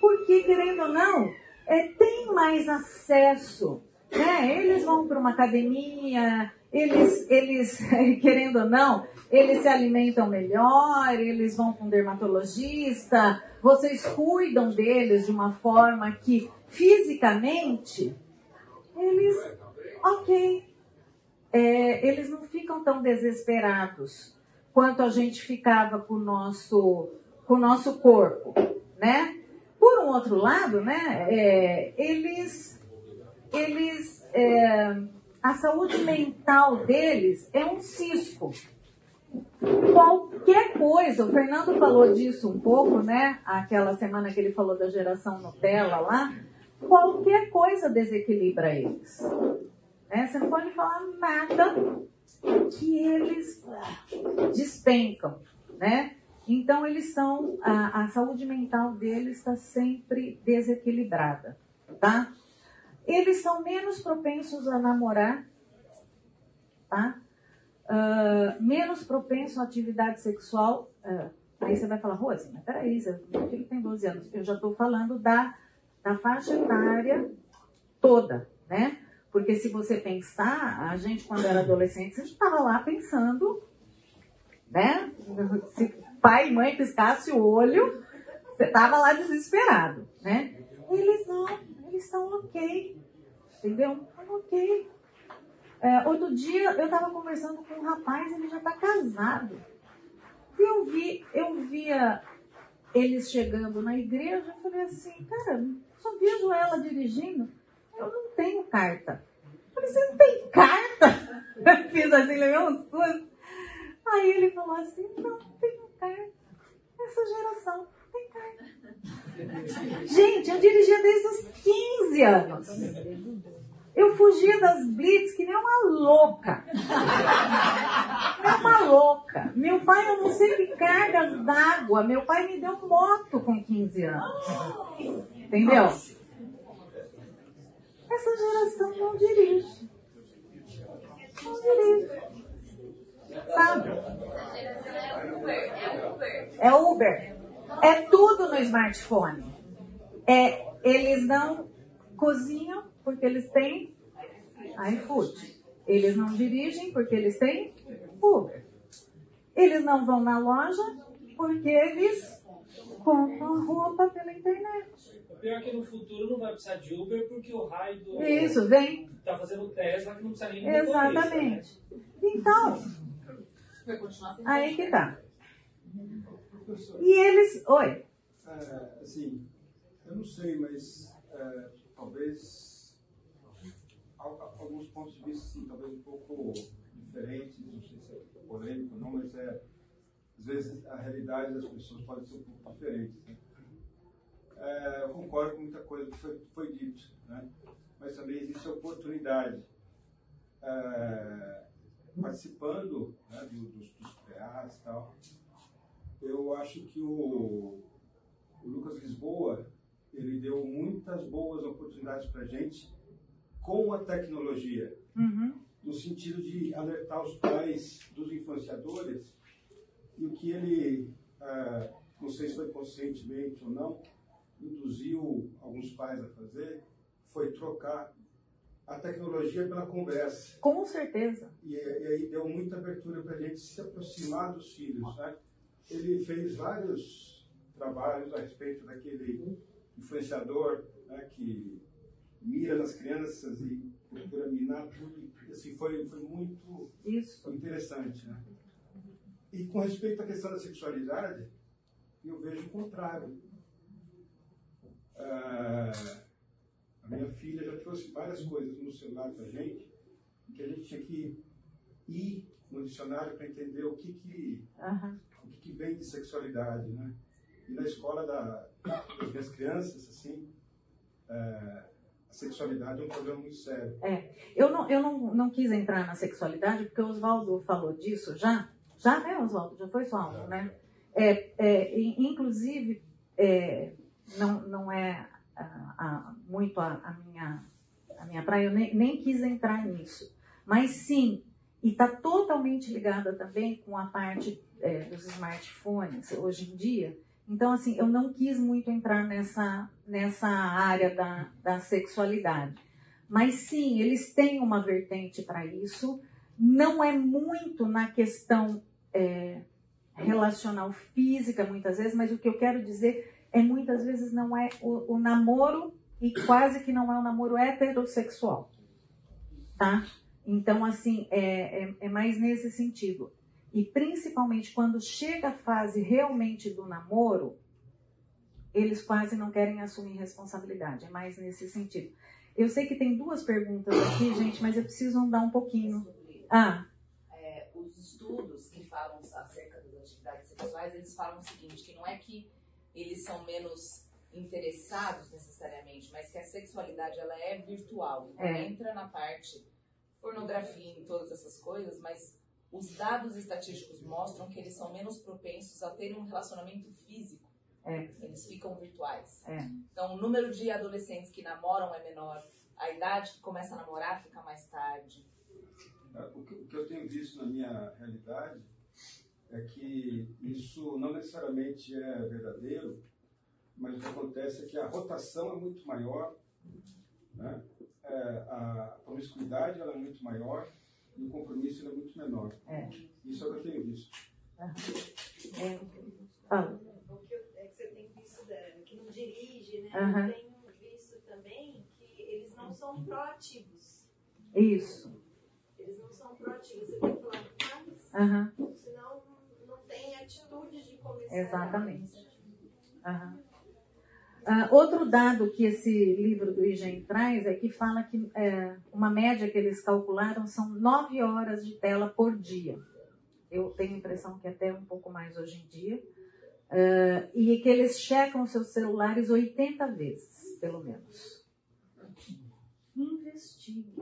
porque querendo ou não, é, tem mais acesso, né? Eles vão para uma academia, eles, eles, querendo ou não, eles se alimentam melhor, eles vão com dermatologista, vocês cuidam deles de uma forma que fisicamente eles, ok, é, eles não ficam tão desesperados quanto a gente ficava com o nosso, com o nosso corpo, né? Por um outro lado, né, é, eles, eles, é, a saúde mental deles é um cisco. Qualquer coisa, o Fernando falou disso um pouco, né? Aquela semana que ele falou da geração Nutella lá. Qualquer coisa desequilibra eles. Né? Você não pode falar nada que eles despencam, né? Então eles são, a, a saúde mental deles está sempre desequilibrada, tá? Eles são menos propensos a namorar, tá? Uh, menos propenso à atividade sexual. Uh, aí você vai falar, Rose, mas peraí, meu filho tem 12 anos. Eu já estou falando da, da faixa etária toda, né? Porque se você pensar, a gente quando era adolescente, a gente estava lá pensando, né? Se pai e mãe piscasse o olho, você estava lá desesperado, né? Eles não, eles estão ok, entendeu? Estão ok. É, outro dia eu estava conversando com um rapaz, ele já está casado. E eu vi, eu via eles chegando na igreja, eu falei assim, cara, só vejo ela dirigindo, eu não tenho carta. Eu falei, você não tem carta? Eu fiz assim, levei uns susto. Aí ele falou assim, não, não tenho carta. Essa geração não tem carta. Gente, eu dirigia desde os 15 anos. Eu fugia das blitz que nem uma louca. É uma louca. Meu pai, eu não sei que cargas d'água. Meu pai me deu moto com 15 anos. Entendeu? Essa geração não dirige. Não dirige. Sabe? É Uber. É tudo no smartphone. É, eles não cozinham porque eles têm iFood. Eles não dirigem porque eles têm Uber. Eles não vão na loja porque eles compram roupa pela internet. O pior é que no futuro não vai precisar de Uber porque o raio do. Isso, vem. Tá fazendo Tesla que não precisa nem de Exatamente. Então, aí que tá. E eles. Oi. É, assim, eu não sei, mas é, talvez al- alguns pontos de vista, sim, talvez um pouco diferentes, não sei se é polêmico ou não, mas é, às vezes a realidade das pessoas pode ser um pouco diferente. Né? É, eu concordo com muita coisa que foi, foi dito, né? mas também existe a oportunidade. É, participando né, do- dos, dos PREAs e tal, eu acho que o, o Lucas Lisboa ele deu muitas boas oportunidades para gente com a tecnologia, Uhum. no sentido de alertar os pais dos influenciadores e o que ele, ah, não sei se foi conscientemente ou não, induziu alguns pais a fazer, foi trocar a tecnologia pela conversa. Com certeza. E, e aí deu muita abertura para a gente se aproximar dos filhos. Né? Ele fez vários trabalhos a respeito daquele influenciador né, que mira nas crianças e procura minar tudo. Assim, foi, foi muito Isso. interessante. Né? E com respeito à questão da sexualidade, eu vejo o contrário. Ah, a minha filha já trouxe várias coisas no celular para gente, que a gente tinha que ir no dicionário para entender o que, que, Aham. o que, que vem de sexualidade. Né? E na escola da, das minhas crianças, assim, ah, sexualidade é um problema muito sério. Eu, não, eu não, não quis entrar na sexualidade porque o Oswaldo falou disso já. Já, né, Oswaldo? Já foi sua aula, né? É, é, in- inclusive, é, não, não é ah, ah, muito a, a minha, a minha praia, eu nem, nem quis entrar nisso. Mas sim, e está totalmente ligada também com a parte é, dos smartphones hoje em dia. Então, assim, eu não quis muito entrar nessa, nessa área da, da sexualidade. Mas sim, eles têm uma vertente para isso. Não é muito na questão é, relacional física, muitas vezes, mas o que eu quero dizer é muitas vezes não é o, o namoro e quase que não é o namoro heterossexual. Tá? Então, assim, é, é, é mais nesse sentido. E principalmente quando chega a fase realmente do namoro, eles quase não querem assumir responsabilidade. É mais nesse sentido. Eu sei que tem duas perguntas aqui, gente, mas eu preciso andar um pouquinho. Sobre, Ah, é, os estudos que falam acerca das atividades sexuais, eles falam o seguinte, que não é que eles são menos interessados necessariamente, mas que a sexualidade ela é virtual. Então É. entra na parte pornografia em todas essas coisas, mas os dados estatísticos mostram que eles são menos propensos a terem um relacionamento físico. É. Eles ficam virtuais. É. Então o número de adolescentes que namoram é menor, a idade que começa a namorar fica mais tarde. Ah, O que, o que eu tenho visto na minha realidade é que isso não necessariamente é verdadeiro, mas o que acontece é que a rotação é muito maior, né? É, a promiscuidade ela é muito maior e o compromisso ele é muito menor. É. Isso é o que eu tenho visto. é, fala. O que, eu, é que você tem visto da, que não dirige, né? Aham. Eu tenho visto também que eles não são proativos. Isso. Eles não são proativos. Você tem que falar mais, Aham, senão não tem atitude de começar. Exatamente. aham. Ah, outro dado que esse livro do IGEM traz é que fala que é, uma média que eles calcularam são nove horas de tela por dia. Eu tenho a impressão que até um pouco mais hoje em dia. Ah, e que eles checam seus celulares 80 vezes, pelo menos. Investigue.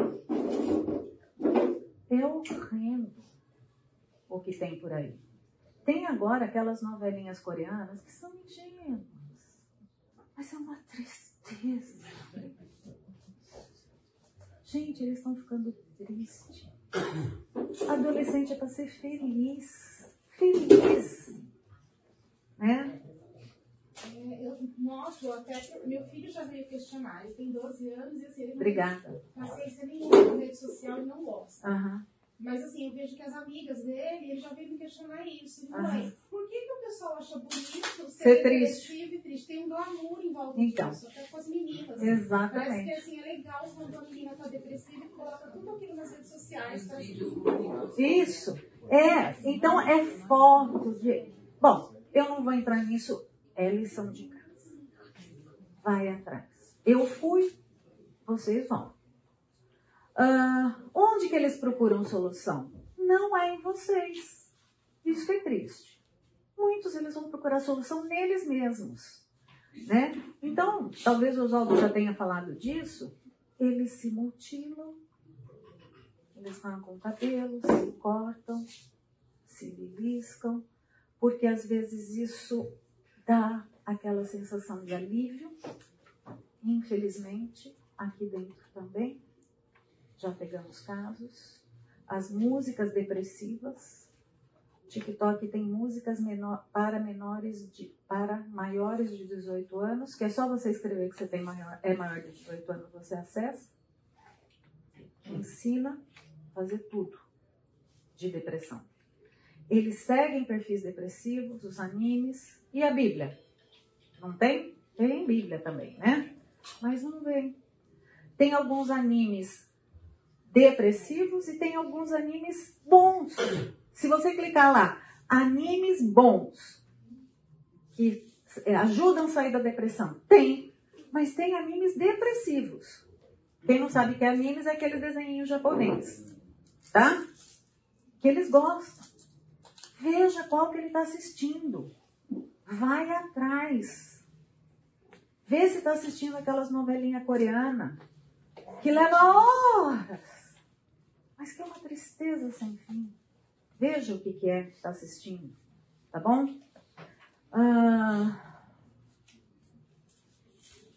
É horrendo o que tem por aí. Tem agora aquelas novelinhas coreanas que são ingênuas. Mas é uma tristeza. Gente, eles estão ficando tristes. Adolescente é para ser feliz. Feliz. Né? É, eu mostro até que meu filho já veio questionar, ele tem 12 anos e assim, ele não Obrigada. tem paciência nenhuma com rede social e não gosta. Aham. Mas assim, eu vejo que as amigas dele, ele já veio me questionar isso. Aham. Mãe, por que, que o pessoal acha bonito ser, Ser triste. depressivo e triste? Tem um glamour em volta Então. disso, até com as meninas. Parece que Exatamente. assim, é legal quando a menina tá depressiva e coloca tudo aquilo nas redes sociais. Parece. Isso. É, então é foto de. Bom, eu não vou entrar nisso, é lição de casa. Vai atrás. Eu fui, vocês vão. Ah, onde que eles procuram solução? Não é em vocês. Isso é triste. Muitos eles vão procurar solução neles mesmos. Né? Então, talvez o Oswaldo já tenha falado disso. Eles se mutilam, eles arrancam o cabelo, se cortam, se beliscam, porque às vezes isso dá aquela sensação de alívio. Infelizmente, aqui dentro também, já pegamos casos. As músicas depressivas. TikTok tem músicas menor, para menores de para maiores de 18 anos, que é só você escrever que você tem maior, é maior de 18 anos, você acessa. Ensina a fazer tudo de depressão. Eles seguem perfis depressivos, os animes e a Bíblia. Não tem? Tem Bíblia também, né? Mas não vem. Tem alguns animes depressivos e tem alguns animes bons. Se você clicar lá, animes bons, que ajudam a sair da depressão, tem. Mas tem animes depressivos. Quem não sabe que é animes é aquele desenho japonês, tá? Que eles gostam. Veja qual que ele está assistindo. Vai atrás. Vê se está assistindo aquelas novelinhas coreanas que leva horas, mas que é uma tristeza sem fim. Veja o que, que é que está assistindo, tá bom? Ah,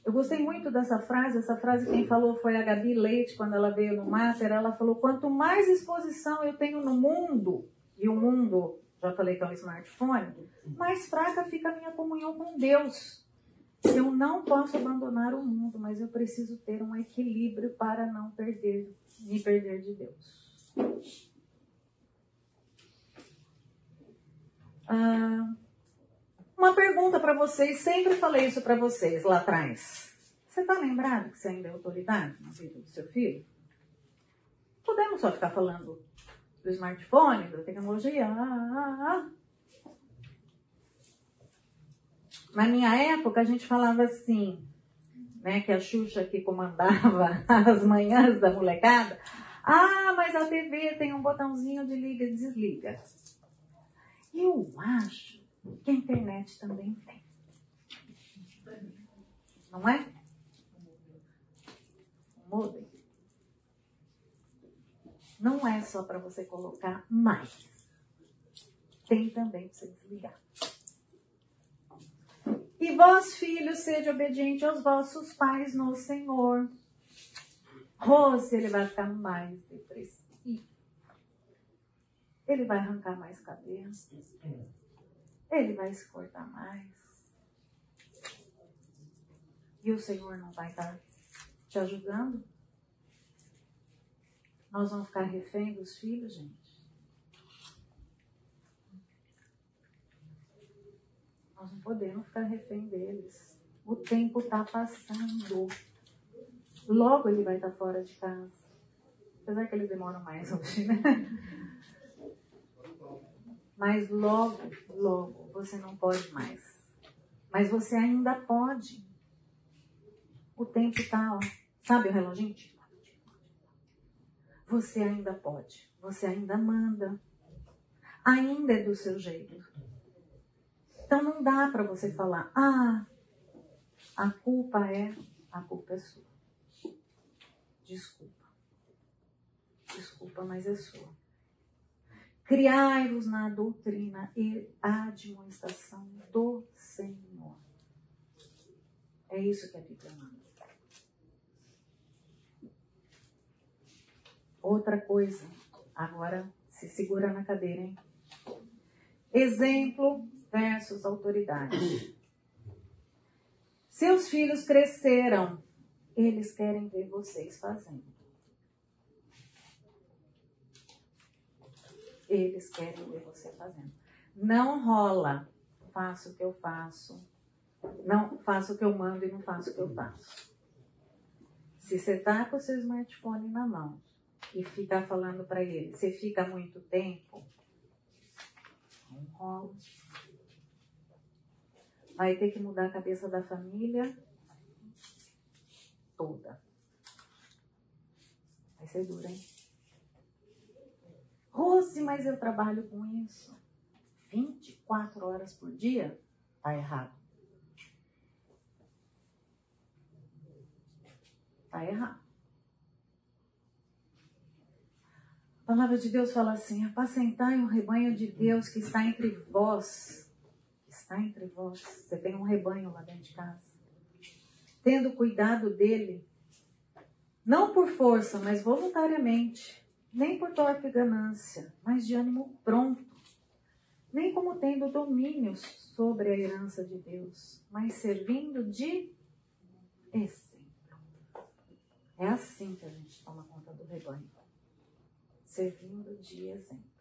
eu gostei muito dessa frase. Essa frase quem falou foi a Gabi Leite, quando ela veio no Master. Ela falou: quanto mais exposição eu tenho no mundo, e o mundo, já falei que é um smartphone, mais fraca fica a minha comunhão com Deus. Eu não posso abandonar o mundo, mas eu preciso ter um equilíbrio para não perder, me perder de Deus. Ah, uma pergunta para vocês, sempre falei isso para vocês lá atrás. Você está lembrado que você ainda é autoridade na vida do seu filho? Podemos só ficar falando do smartphone, da tecnologia. Ah, ah, ah. Na minha época, a gente falava assim, né, que a Xuxa que comandava as manhãs da molecada. Ah, mas a TV tem um botãozinho de liga e desliga. Eu acho que a internet também tem. Não é? O modem. Não é só para você colocar mais. Tem também para você desligar. E vós, filhos, sede obediente aos vossos pais no Senhor. Rose, ele vai ficar mais depressivo. Ele vai arrancar mais cabelo. Ele vai se cortar mais. E o Senhor não vai estar te ajudando? Nós vamos ficar refém dos filhos, gente? Nós não podemos ficar refém deles. O tempo está passando. Logo ele vai estar fora de casa. Apesar que eles demoram mais hoje, né? Mas logo, logo, você não pode mais. Mas você ainda pode. O tempo está, ó. Sabe o reloginho? Você ainda pode. Você ainda manda. Ainda é do seu jeito. Então não dá para você falar, ah, a culpa é, a culpa é sua. Desculpa. Desculpa, mas é sua. Criai-vos na doutrina e administração do Senhor. É isso que a Bíblia manda. Outra coisa, agora se segura na cadeira, hein? Exemplo versus autoridade. Seus filhos cresceram, eles querem ver vocês fazendo. Eles querem ver você fazendo. Não rola. Faço o que eu faço. Não faço o que eu mando e não faço o que eu faço. Se você tá com o seu smartphone na mão e ficar falando para ele, você fica muito tempo, não rola. Vai ter que mudar a cabeça da família toda. Vai ser duro, hein? Rose, mas eu trabalho com isso 24 horas por dia? Tá errado. Tá errado. A palavra de Deus fala assim: apacentai o rebanho de Deus que está entre vós. Está entre vós. Você tem um rebanho lá dentro de casa. Tendo cuidado dele, não por força, mas voluntariamente nem por torpe ganância, mas de ânimo pronto, nem como tendo domínio sobre a herança de Deus, mas servindo de exemplo. É assim que a gente toma conta do rebanho, servindo de exemplo.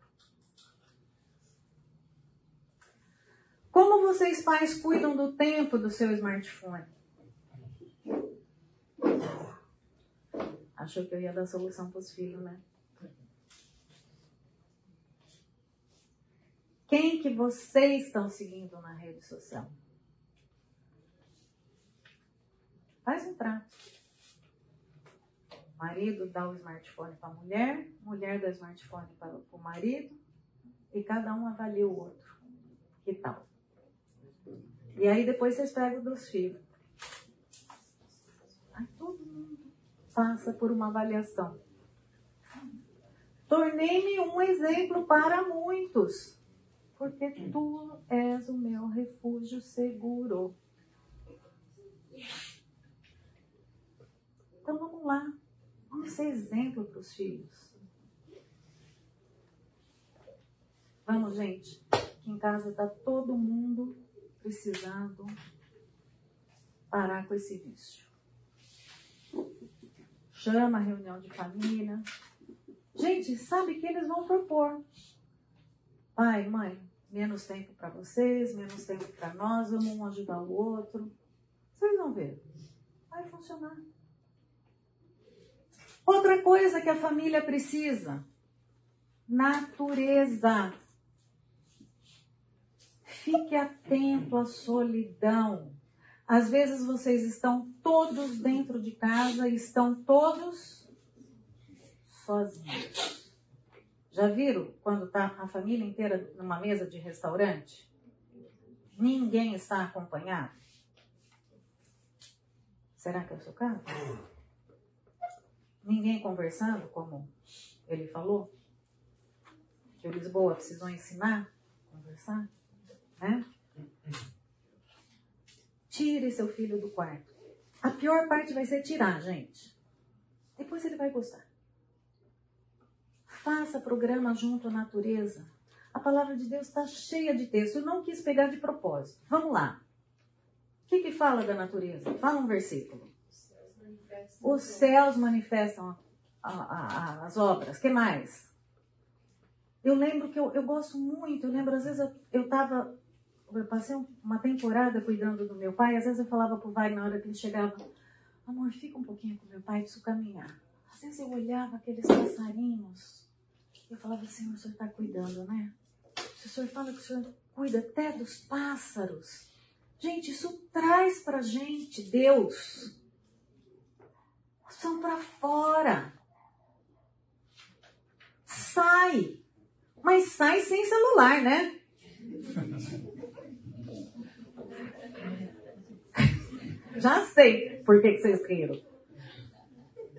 Como vocês pais cuidam do tempo do seu smartphone? Achou que eu ia dar solução para os filhos, né? Quem que vocês estão seguindo na rede social? Faz um trato. O marido dá o smartphone para a mulher, mulher dá o smartphone para o marido e cada um avalia o outro. Que tal? E aí depois vocês pegam dos filhos. Aí todo mundo passa por uma avaliação. Tornei-me um exemplo para muitos porque tu és o meu refúgio seguro. Então vamos lá, vamos ser exemplo para os filhos. Vamos, gente, que em casa está todo mundo precisando parar com esse vício. Chama a reunião de família. Gente, sabe que eles vão propor. Pai, mãe, menos tempo para vocês, menos tempo para nós, vamos um ajudar o outro. Vocês vão ver. Vai funcionar. Outra coisa que a família precisa: natureza. Fique atento à solidão. Às vezes vocês estão todos dentro de casa e estão todos sozinhos. Já viram quando está a família inteira numa mesa de restaurante? Ninguém está acompanhado? Será que é o seu caso? Ninguém conversando, como ele falou? Que o Lisboa precisou ensinar a conversar? Né? Tire seu filho do quarto. A pior parte vai ser tirar, gente. Depois ele vai gostar. Faça programa junto à natureza. A palavra de Deus está cheia de texto. Eu não quis pegar de propósito. Vamos lá. O que, que fala da natureza? Fala um versículo. Os céus manifestam a, a, a, as obras. que mais? Eu lembro que eu, eu gosto muito. Eu lembro, às vezes, eu estava. Eu, passei uma temporada cuidando do meu pai. Às vezes eu falava para o Vai na hora que ele chegava: Amor, fica um pouquinho com meu pai, preciso caminhar. Às vezes eu olhava aqueles passarinhos eu falava assim, o senhor está cuidando, né? Se o senhor fala que o senhor cuida até dos pássaros. Gente, isso traz pra gente Deus. São para fora. Sai. Mas sai sem celular, né? Já sei por que, que vocês riram.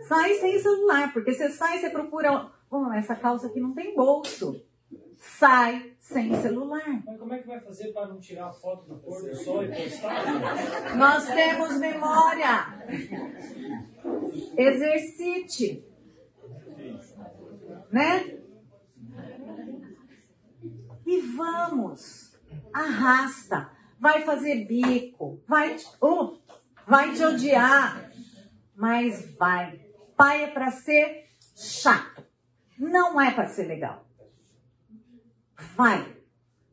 Sai sem celular, porque você sai, você procura. Oh, essa calça aqui não tem bolso. Sai sem celular. Mas como é que vai fazer para não tirar foto do pôr do sol e postar? Nós temos memória. Exercite. Né? E vamos. Arrasta. Vai fazer bico. Vai, oh, vai te odiar. Mas vai. Pai é para ser chato. Não é para ser legal. Vai.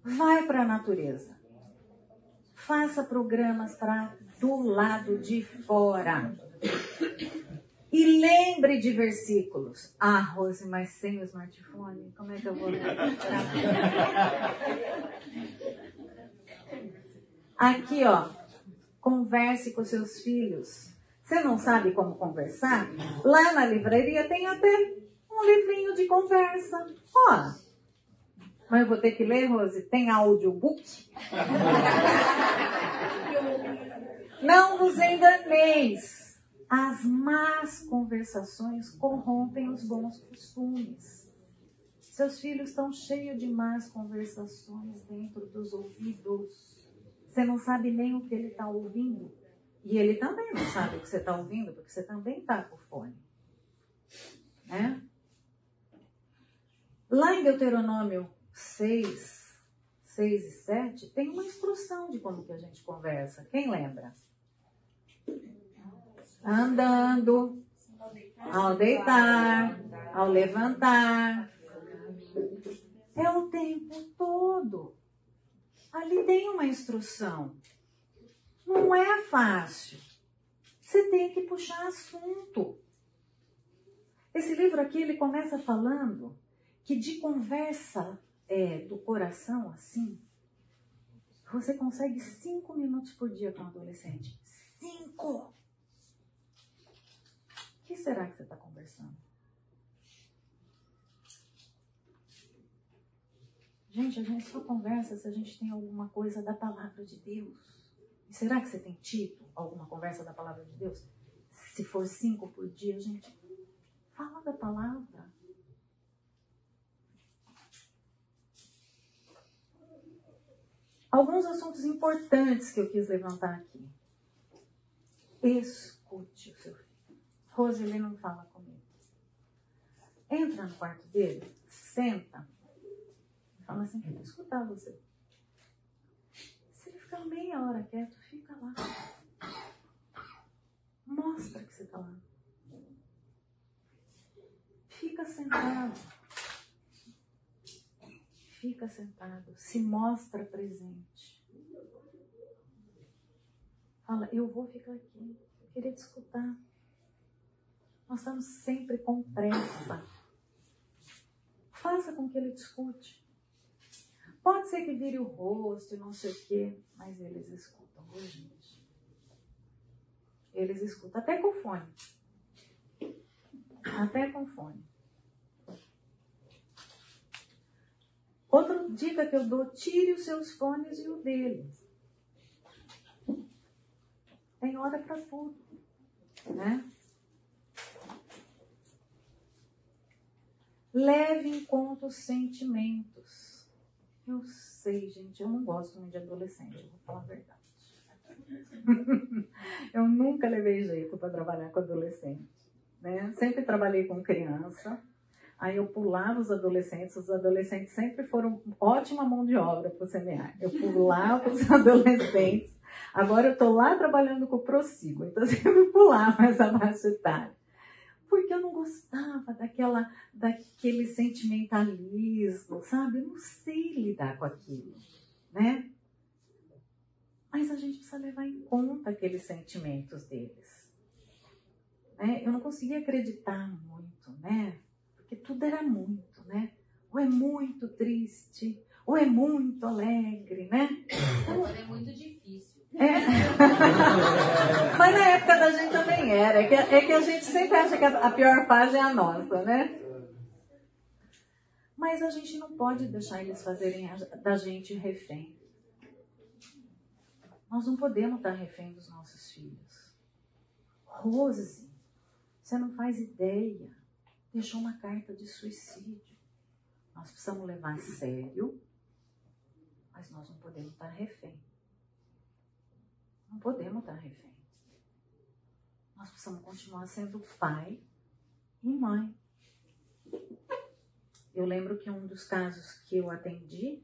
Vai para a natureza. Faça programas para do lado de fora. E lembre de versículos. Ah, Rose, mas sem o smartphone, como é que eu vou Aqui, ó. Converse com seus filhos. Você não sabe como conversar? Lá na livraria tem até um livrinho de conversa. Ó. Mas eu vou ter que ler, Rose? Tem audiobook? Não vos enganeis. As más conversações corrompem os bons costumes. Seus filhos estão cheios de más conversações dentro dos ouvidos. Você não sabe nem o que ele está ouvindo. E ele também não sabe o que você está ouvindo, porque você também está com fone. Né? Lá em Deuteronômio 6, 6 e 7, tem uma instrução de como que a gente conversa. Quem lembra? Andando, ao deitar, ao levantar. É o tempo todo. Ali tem uma instrução. Não é fácil. Você tem que puxar assunto. Esse livro aqui, ele começa falando que de conversa é, do coração, assim, você consegue cinco minutos por dia com um adolescente. Cinco! O que será que você está conversando? Gente, a gente só conversa se a gente tem alguma coisa da palavra de Deus. E será que você tem tido alguma conversa da palavra de Deus? Se for cinco por dia, gente, fala da palavra. Alguns assuntos importantes que eu quis levantar aqui. Escute o seu filho. Rose, ele não fala comigo. Entra no quarto dele, senta, fala assim, quero escutar você. Se ele ficar meia hora quieto, fica lá. Mostra que você está lá. Fica sentado. Fica sentado. Se mostra presente. Fala, eu vou ficar aqui. Eu queria te escutar. Nós estamos sempre com pressa. Faça com que ele te escute. Pode ser que vire o rosto não sei o quê, mas eles escutam, viu, gente? Eles escutam até com fone. Até com fone. Outra dica que eu dou, tire os seus fones e o dele. Tem hora para tudo, né? Leve em conta os sentimentos. Eu sei, gente, eu não gosto muito de adolescente, vou falar a verdade. eu nunca levei jeito para trabalhar com adolescente. Né? Sempre trabalhei com criança. Aí eu pulava os adolescentes, os adolescentes sempre foram ótima mão de obra para o semear. Eu pulava os adolescentes. Agora eu estou lá trabalhando com o Prossigo, então eu sempre pulava essa faixa etária. Porque eu não gostava daquela, daquele sentimentalismo, sabe? Eu não sei lidar com aquilo, né? Mas a gente precisa levar em conta aqueles sentimentos deles. Né? Eu não conseguia acreditar muito, né? Porque tudo era muito, né? Ou é muito triste, ou é muito alegre, né? Então, é muito difícil. É. Mas na época da gente também era. É que, é que a gente sempre acha que a, pior fase é a nossa, né? Mas a gente não pode deixar eles fazerem a, da gente refém. Nós não podemos estar refém dos nossos filhos. Rose, Você não faz ideia. Deixou uma carta de suicídio. Nós precisamos levar a sério, mas nós não podemos estar refém. Não podemos estar refém. Nós precisamos continuar sendo pai e mãe. Eu lembro que um dos casos que eu atendi,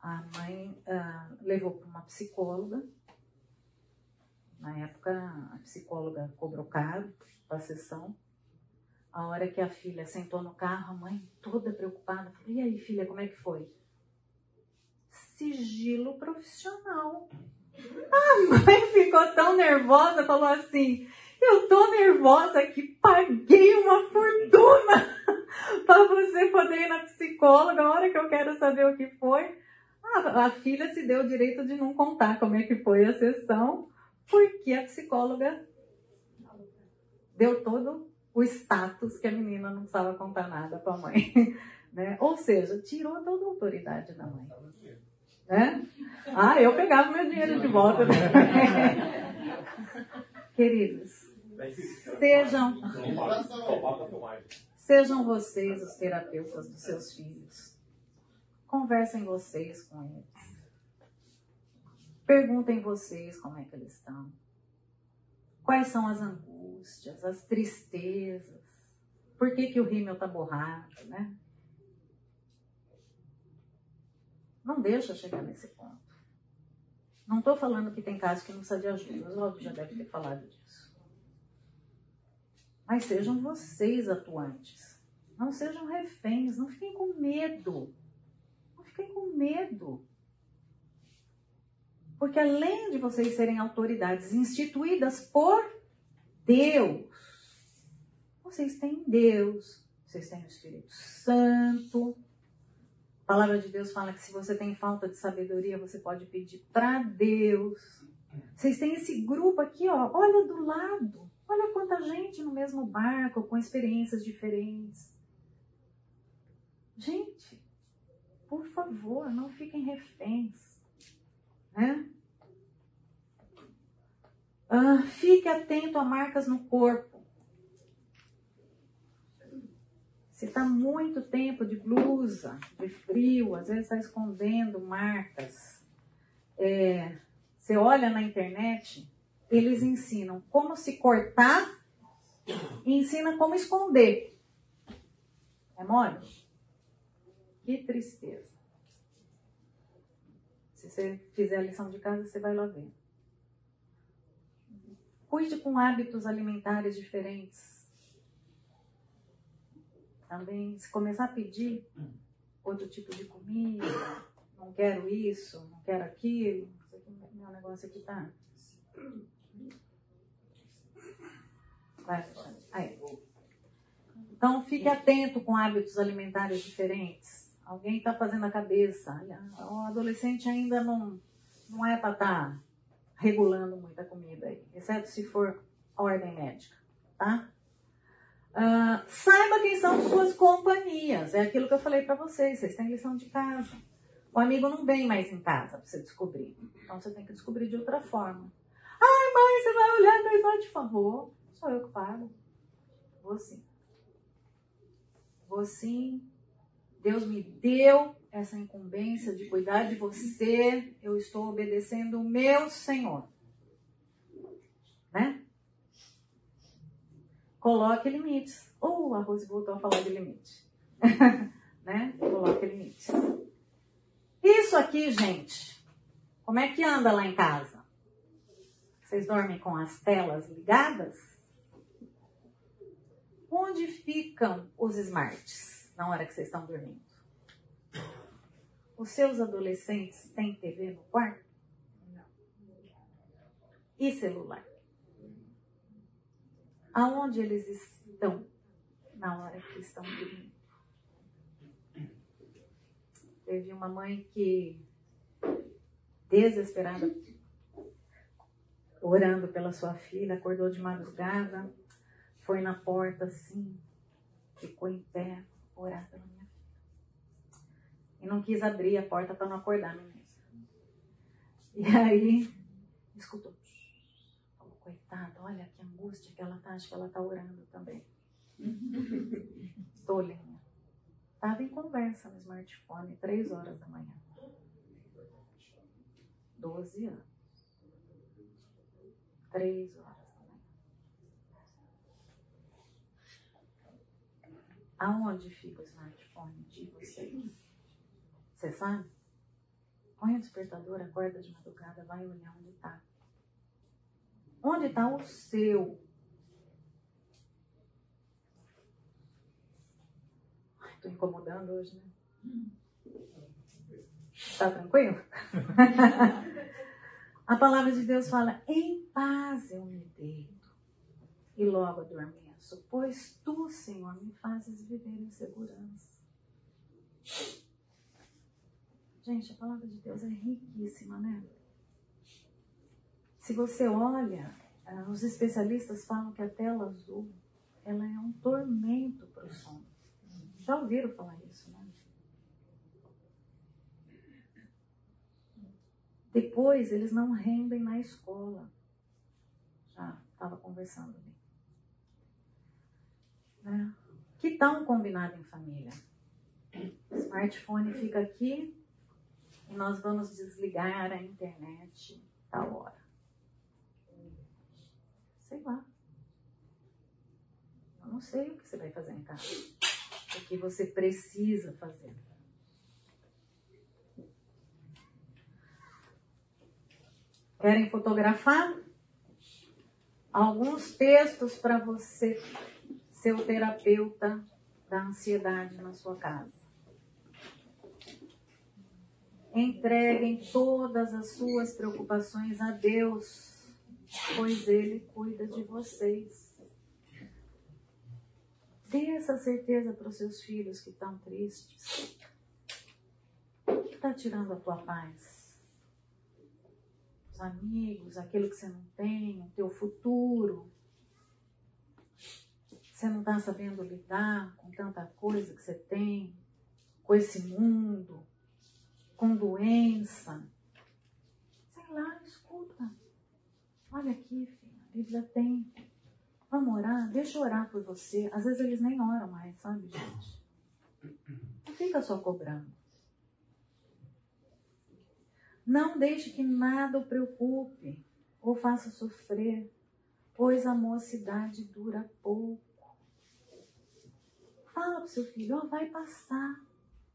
a mãe ah, levou para uma psicóloga. Na época, a psicóloga cobrou caro para a sessão. A hora que a filha sentou no carro, a mãe toda preocupada, falou: E aí, filha, como é que foi? Sigilo profissional. A mãe ficou tão nervosa, falou assim: Eu tô nervosa que paguei uma fortuna para você poder ir na psicóloga. A hora que eu quero saber o que foi, a, a filha se deu o direito de não contar como é que foi a sessão, porque a psicóloga deu todo o status que a menina não precisava contar nada para a mãe. Né? Ou seja, tirou toda a autoridade da mãe. Né? Ah, eu pegava meu dinheiro de volta. Né? Queridos, sejam, sejam vocês os terapeutas dos seus filhos. Conversem vocês com eles. Perguntem vocês como é que eles estão. Quais são as angústias, as tristezas? Por que, que o rímel está borrado, né? Não deixa chegar nesse ponto. Não estou falando que tem casos que não precisa de ajuda. O Oswaldo já deve ter falado disso. Mas sejam vocês atuantes. Não sejam reféns. Não fiquem com medo. Não fiquem com medo. Porque além de vocês serem autoridades instituídas por Deus, vocês têm Deus, vocês têm o Espírito Santo. A palavra de Deus fala que se você tem falta de sabedoria, você pode pedir para Deus. Vocês têm esse grupo aqui, ó, olha do lado. Olha quanta gente no mesmo barco, com experiências diferentes. Gente, por favor, não fiquem reféns. Né? Ah, fique atento a marcas no corpo. Se está muito tempo de blusa, de frio, às vezes está escondendo marcas. É, você olha na internet, eles ensinam como se cortar e ensinam como esconder. É mole? Que tristeza. Se você fizer a lição de casa, você vai lá ver. Cuide com hábitos alimentares diferentes. Também, se começar a pedir outro tipo de comida, não quero isso, não quero aquilo, meu negócio aqui tá. Vai, aí. Então, fique atento com hábitos alimentares diferentes. Alguém está fazendo a cabeça. O adolescente ainda não, não é para estar tá regulando muita comida aí, exceto se for ordem médica, tá? Uh, saiba quem são suas companhias. É aquilo que eu falei para vocês. Vocês têm lição de casa. O amigo não vem mais em casa para você descobrir. Então você tem que descobrir de outra forma. Ai, mãe, você vai olhar meu irmão de favor. Sou eu que pago. Vou sim. Vou sim. Deus me deu essa incumbência de cuidar de você. Eu estou obedecendo o meu Senhor. Né? Coloque limites. Ou uh, a Rose voltou a falar de limite. né? Coloque limites. Isso aqui, gente, como é que anda lá em casa? Vocês dormem com as telas ligadas? Onde ficam os smarts? na hora que vocês estão dormindo? Os seus adolescentes têm TV no quarto? Não. E celular? Aonde eles estão na hora que estão dormindo? Teve uma mãe que, desesperada, orando pela sua filha, acordou de madrugada, foi na porta assim, ficou em pé, orar pela minha filha. E não quis abrir a porta para não acordar a menina. E aí, escutou. Coitada, olha que angústia que ela tá, acho que ela tá orando também. Tolinha. Estava em conversa no smartphone, três horas da manhã. Doze anos. Três horas da manhã. Aonde fica o smartphone de vocês? Você sabe? Põe o despertador, acorda de madrugada, vai olhar onde está. Onde está o seu? Estou incomodando hoje, né? Está tranquilo? A palavra de Deus fala: em paz eu me deito e logo adormeço, pois tu, Senhor, me fazes viver em segurança. Gente, a palavra de Deus é riquíssima, né? Se você olha, ah, os especialistas falam que a tela azul ela é um tormento para o sono. Já ouviram falar isso, né? Depois eles não rendem na escola. Já estava conversando ali. Né? Que tal combinado em família? O smartphone fica aqui, e nós vamos desligar a internet tal hora. Sei lá. Eu não sei o que você vai fazer em casa. O que você precisa fazer. Querem fotografar? Alguns textos para você ser o terapeuta da ansiedade na sua casa. Entreguem todas as suas preocupações a Deus, pois Ele cuida de vocês. Dê essa certeza para os seus filhos que estão tristes. O que está tirando a tua paz? Os amigos, aquilo que você não tem, o teu futuro. Você não está sabendo lidar com tanta coisa que você tem, com esse mundo com doença. Sei lá, escuta. Olha aqui, filha, a Bíblia tem. Vamos orar? Deixa eu orar por você. Às vezes eles nem oram mais, sabe, gente? Não fica só cobrando. Não deixe que nada o preocupe ou faça sofrer, pois a mocidade dura pouco. Fala para seu filho, oh, vai passar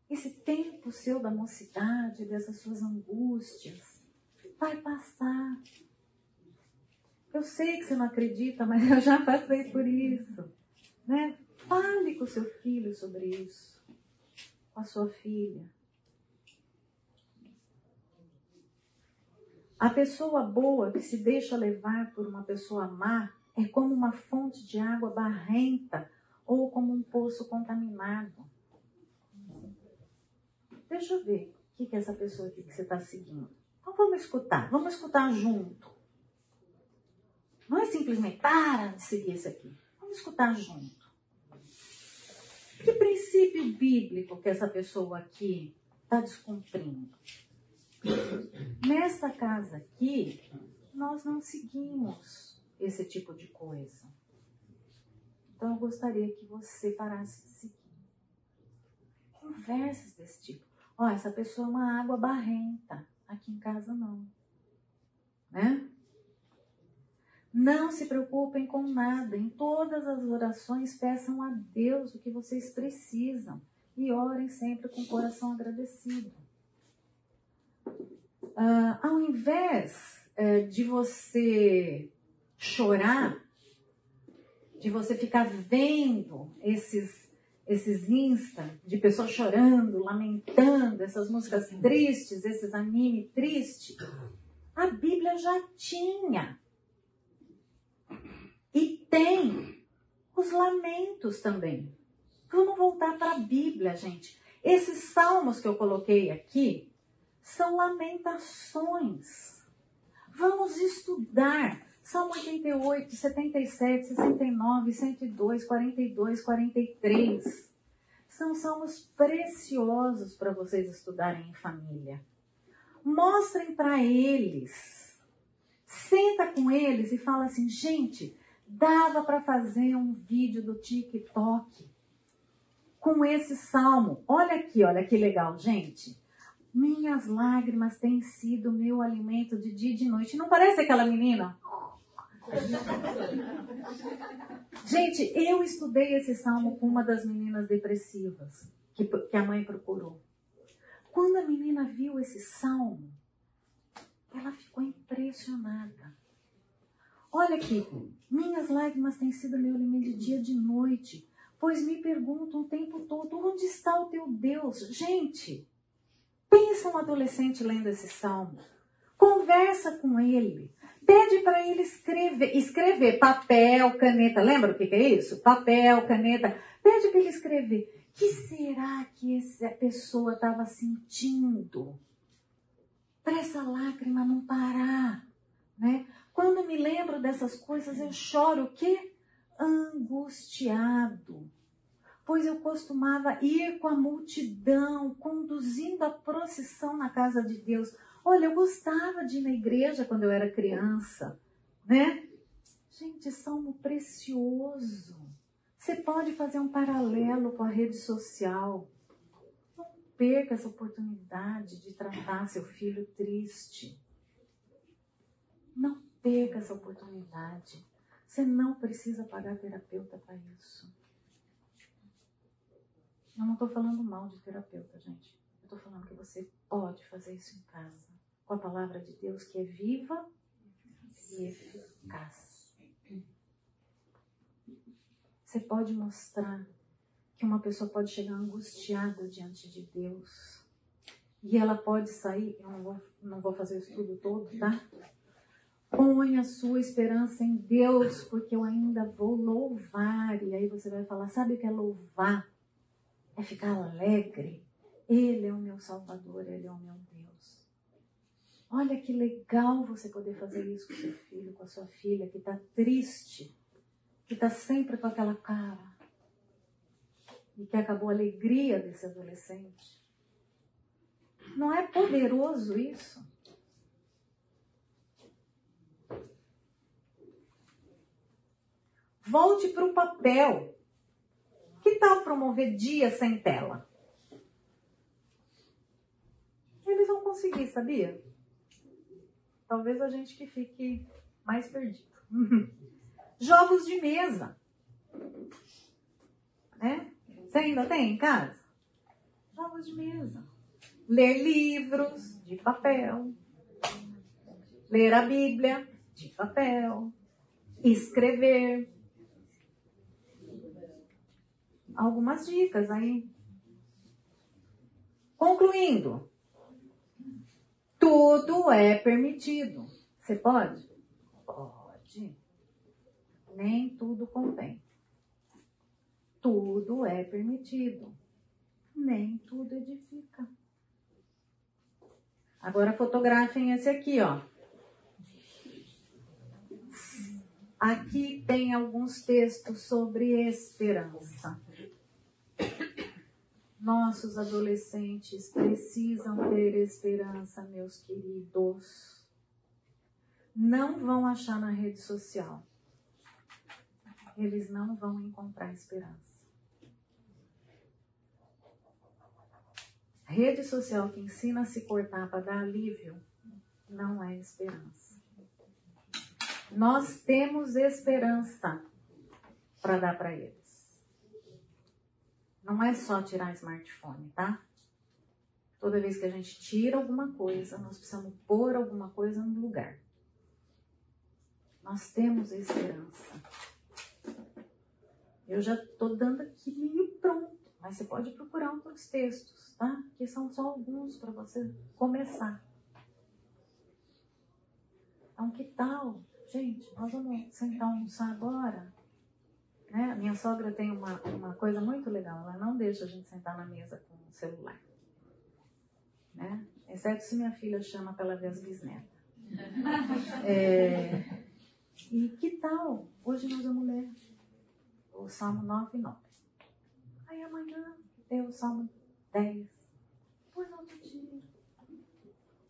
esse tempo seu da mocidade, dessas suas angústias, vai passar. Eu sei que você não acredita, mas eu já passei por isso. Né? Fale com seu filho sobre isso, com a sua filha. A pessoa boa que se deixa levar por uma pessoa má é como uma fonte de água barrenta ou como um poço contaminado. Deixa eu ver o que é essa pessoa aqui que você está seguindo. Então vamos escutar, vamos escutar junto. Não é simplesmente para de seguir esse aqui. Vamos escutar junto. Que princípio bíblico que essa pessoa aqui está descumprindo? Nessa casa aqui, nós não seguimos esse tipo de coisa. Então eu gostaria que você parasse de seguir. Conversas desse tipo. Ó, oh, essa pessoa é uma água barrenta. Aqui em casa não. Né? Não se preocupem com nada. Em todas as orações, peçam a Deus o que vocês precisam. E orem sempre com o coração agradecido. Uh, ao invés uh, de você chorar, de você ficar vendo esses esses Insta de pessoas chorando, lamentando, essas músicas tristes, esses anime triste, a Bíblia já tinha. E tem os lamentos também. Vamos voltar para a Bíblia, gente. Esses salmos que eu coloquei aqui são lamentações. Vamos estudar Salmo 88, 77, 69, 102, 42, 43. São salmos preciosos para vocês estudarem em família. Mostrem para eles Senta com eles e fala assim, gente, dava para fazer um vídeo do TikTok com esse salmo. Olha aqui, olha que legal, gente. Minhas lágrimas têm sido meu alimento de dia e de noite. Não parece aquela menina? Gente, eu estudei esse salmo com uma das meninas depressivas que, que a mãe procurou. Quando a menina viu esse salmo, ela ficou impressionada. Olha aqui, minhas lágrimas têm sido meu alimento de dia e de noite, pois me perguntam o tempo todo: onde está o teu Deus? Gente, pensa um adolescente lendo esse salmo, conversa com ele, pede para ele escrever, escrever papel, caneta. Lembra o que, é isso? Papel, caneta. Pede para ele escrever. O que será que essa pessoa estava sentindo? Para essa lágrima não parar, né? Quando me lembro dessas coisas, eu choro o quê? Angustiado. Pois eu costumava ir com a multidão, conduzindo a procissão na casa de Deus. Olha, eu gostava de ir na igreja quando eu era criança, né? Gente, salmo precioso. Você pode fazer um paralelo com a rede social. Não perca essa oportunidade de tratar seu filho triste. Não perca essa oportunidade. Você não precisa pagar terapeuta para isso. Eu não estou falando mal de terapeuta, gente. Eu estou falando que você pode fazer isso em casa com a palavra de Deus que é viva e eficaz. Você pode mostrar que uma pessoa pode chegar angustiada diante de Deus e ela pode sair. Eu não vou, não vou fazer o estudo todo, tá? Põe a sua esperança em Deus, porque eu ainda vou louvar. E aí você vai falar: sabe o que é louvar? É ficar alegre. Ele é o meu Salvador, Ele é o meu Deus. Olha que legal você poder fazer isso com seu filho, com a sua filha que está triste, que está sempre com aquela cara e que acabou a alegria desse adolescente. Não é poderoso isso? Volte para o papel. Que tal promover dia sem tela? Eles vão conseguir, sabia? Talvez a gente que fique mais perdido. Jogos de mesa. Né? Você ainda tem em casa? Jogos de mesa. Ler livros de papel. Ler a Bíblia de papel. Escrever. Algumas dicas aí. Concluindo, tudo é permitido. Você pode? Pode. Nem tudo convém. Tudo é permitido. Nem tudo edifica. Agora fotografem esse aqui, ó. Aqui tem alguns textos sobre esperança. Nossos adolescentes precisam ter esperança, meus queridos. Não vão achar na rede social. Eles não vão encontrar esperança. Rede social que ensina a se cortar para dar alívio não é esperança. Nós temos esperança para dar para eles. Não é só tirar smartphone, tá? Toda vez que a gente tira alguma coisa, nós precisamos pôr alguma coisa no lugar. Nós temos esperança. Eu já estou dando aqui meio pronto, mas você pode procurar outros textos, tá? Que são só alguns para você começar. Então, que tal? Gente, nós vamos sentar almoçar agora? Né? Minha sogra tem uma, uma coisa muito legal, ela não deixa a gente sentar na mesa com o celular. Né? Exceto se minha filha chama para ela ver as bisnetas. É, e que tal? Hoje nós vamos ler o Salmo 9 e 9. Aí amanhã tem o Salmo 10. Depois outro dia.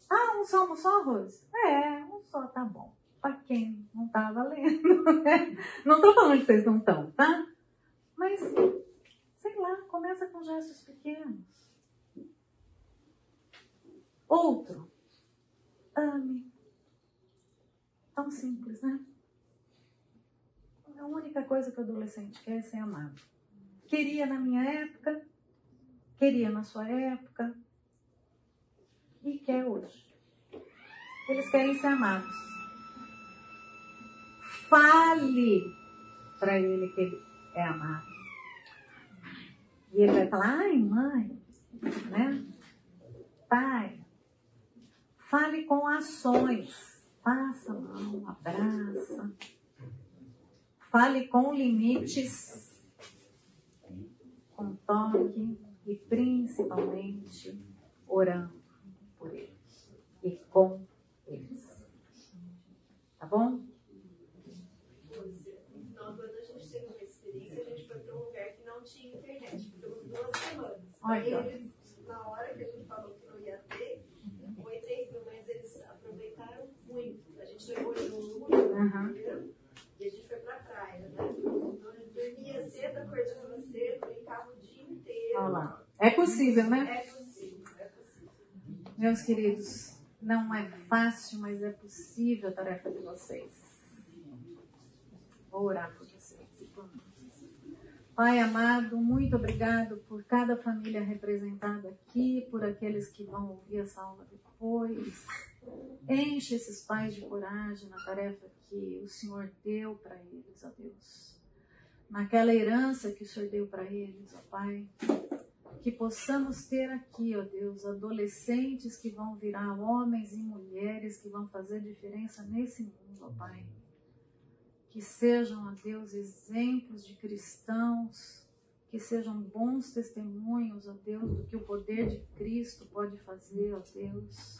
Ah, um salmo só, Rose? É, um só, tá bom. Para quem não tá valendo, né? Não tô falando que vocês não estão, tá? Mas, sei lá, começa com gestos pequenos. Outro, ame. Tão simples, né? A única coisa que o adolescente quer é ser amado. Queria na minha época, queria na sua época e quer hoje. Eles querem ser amados. Fale para ele que ele é amado. E ele vai falar, ai mãe, né? Pai, fale com ações. Faça mão, abraça. Fale com limites, com toque e principalmente orando por eles e com eles. Tá bom? Então, quando a gente teve uma experiência, a gente foi para um lugar que não tinha internet. Ficamos duas semanas. Olha. Aí eles, na hora que a gente falou que não ia ter, foi terrível, mas eles aproveitaram muito. A gente levou junto, Aham. entendeu? e a gente foi pra praia, né? Então a gente dormia cedo, acordava cedo, brincava o dia inteiro. Olha lá. É possível, né? É possível, é possível. Meus queridos, não é fácil, mas é possível a tarefa de vocês. Vou orar por. Pai amado, muito obrigado por cada família representada aqui, por aqueles que vão ouvir essa aula depois. Enche esses pais de coragem na tarefa que o Senhor deu para eles, ó Deus. Naquela herança que o Senhor deu para eles, ó Pai que possamos ter aqui, ó Deus, adolescentes que vão virar homens e mulheres que vão fazer diferença nesse mundo, ó Pai. Que sejam, ó Deus, exemplos de cristãos, que sejam bons testemunhos, ó Deus, do que o poder de Cristo pode fazer, ó Deus.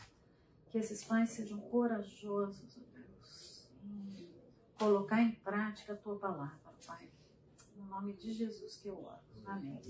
Que esses pais sejam corajosos, ó Deus, em colocar em prática a tua palavra, Pai. No nome de Jesus que eu oro. Amém.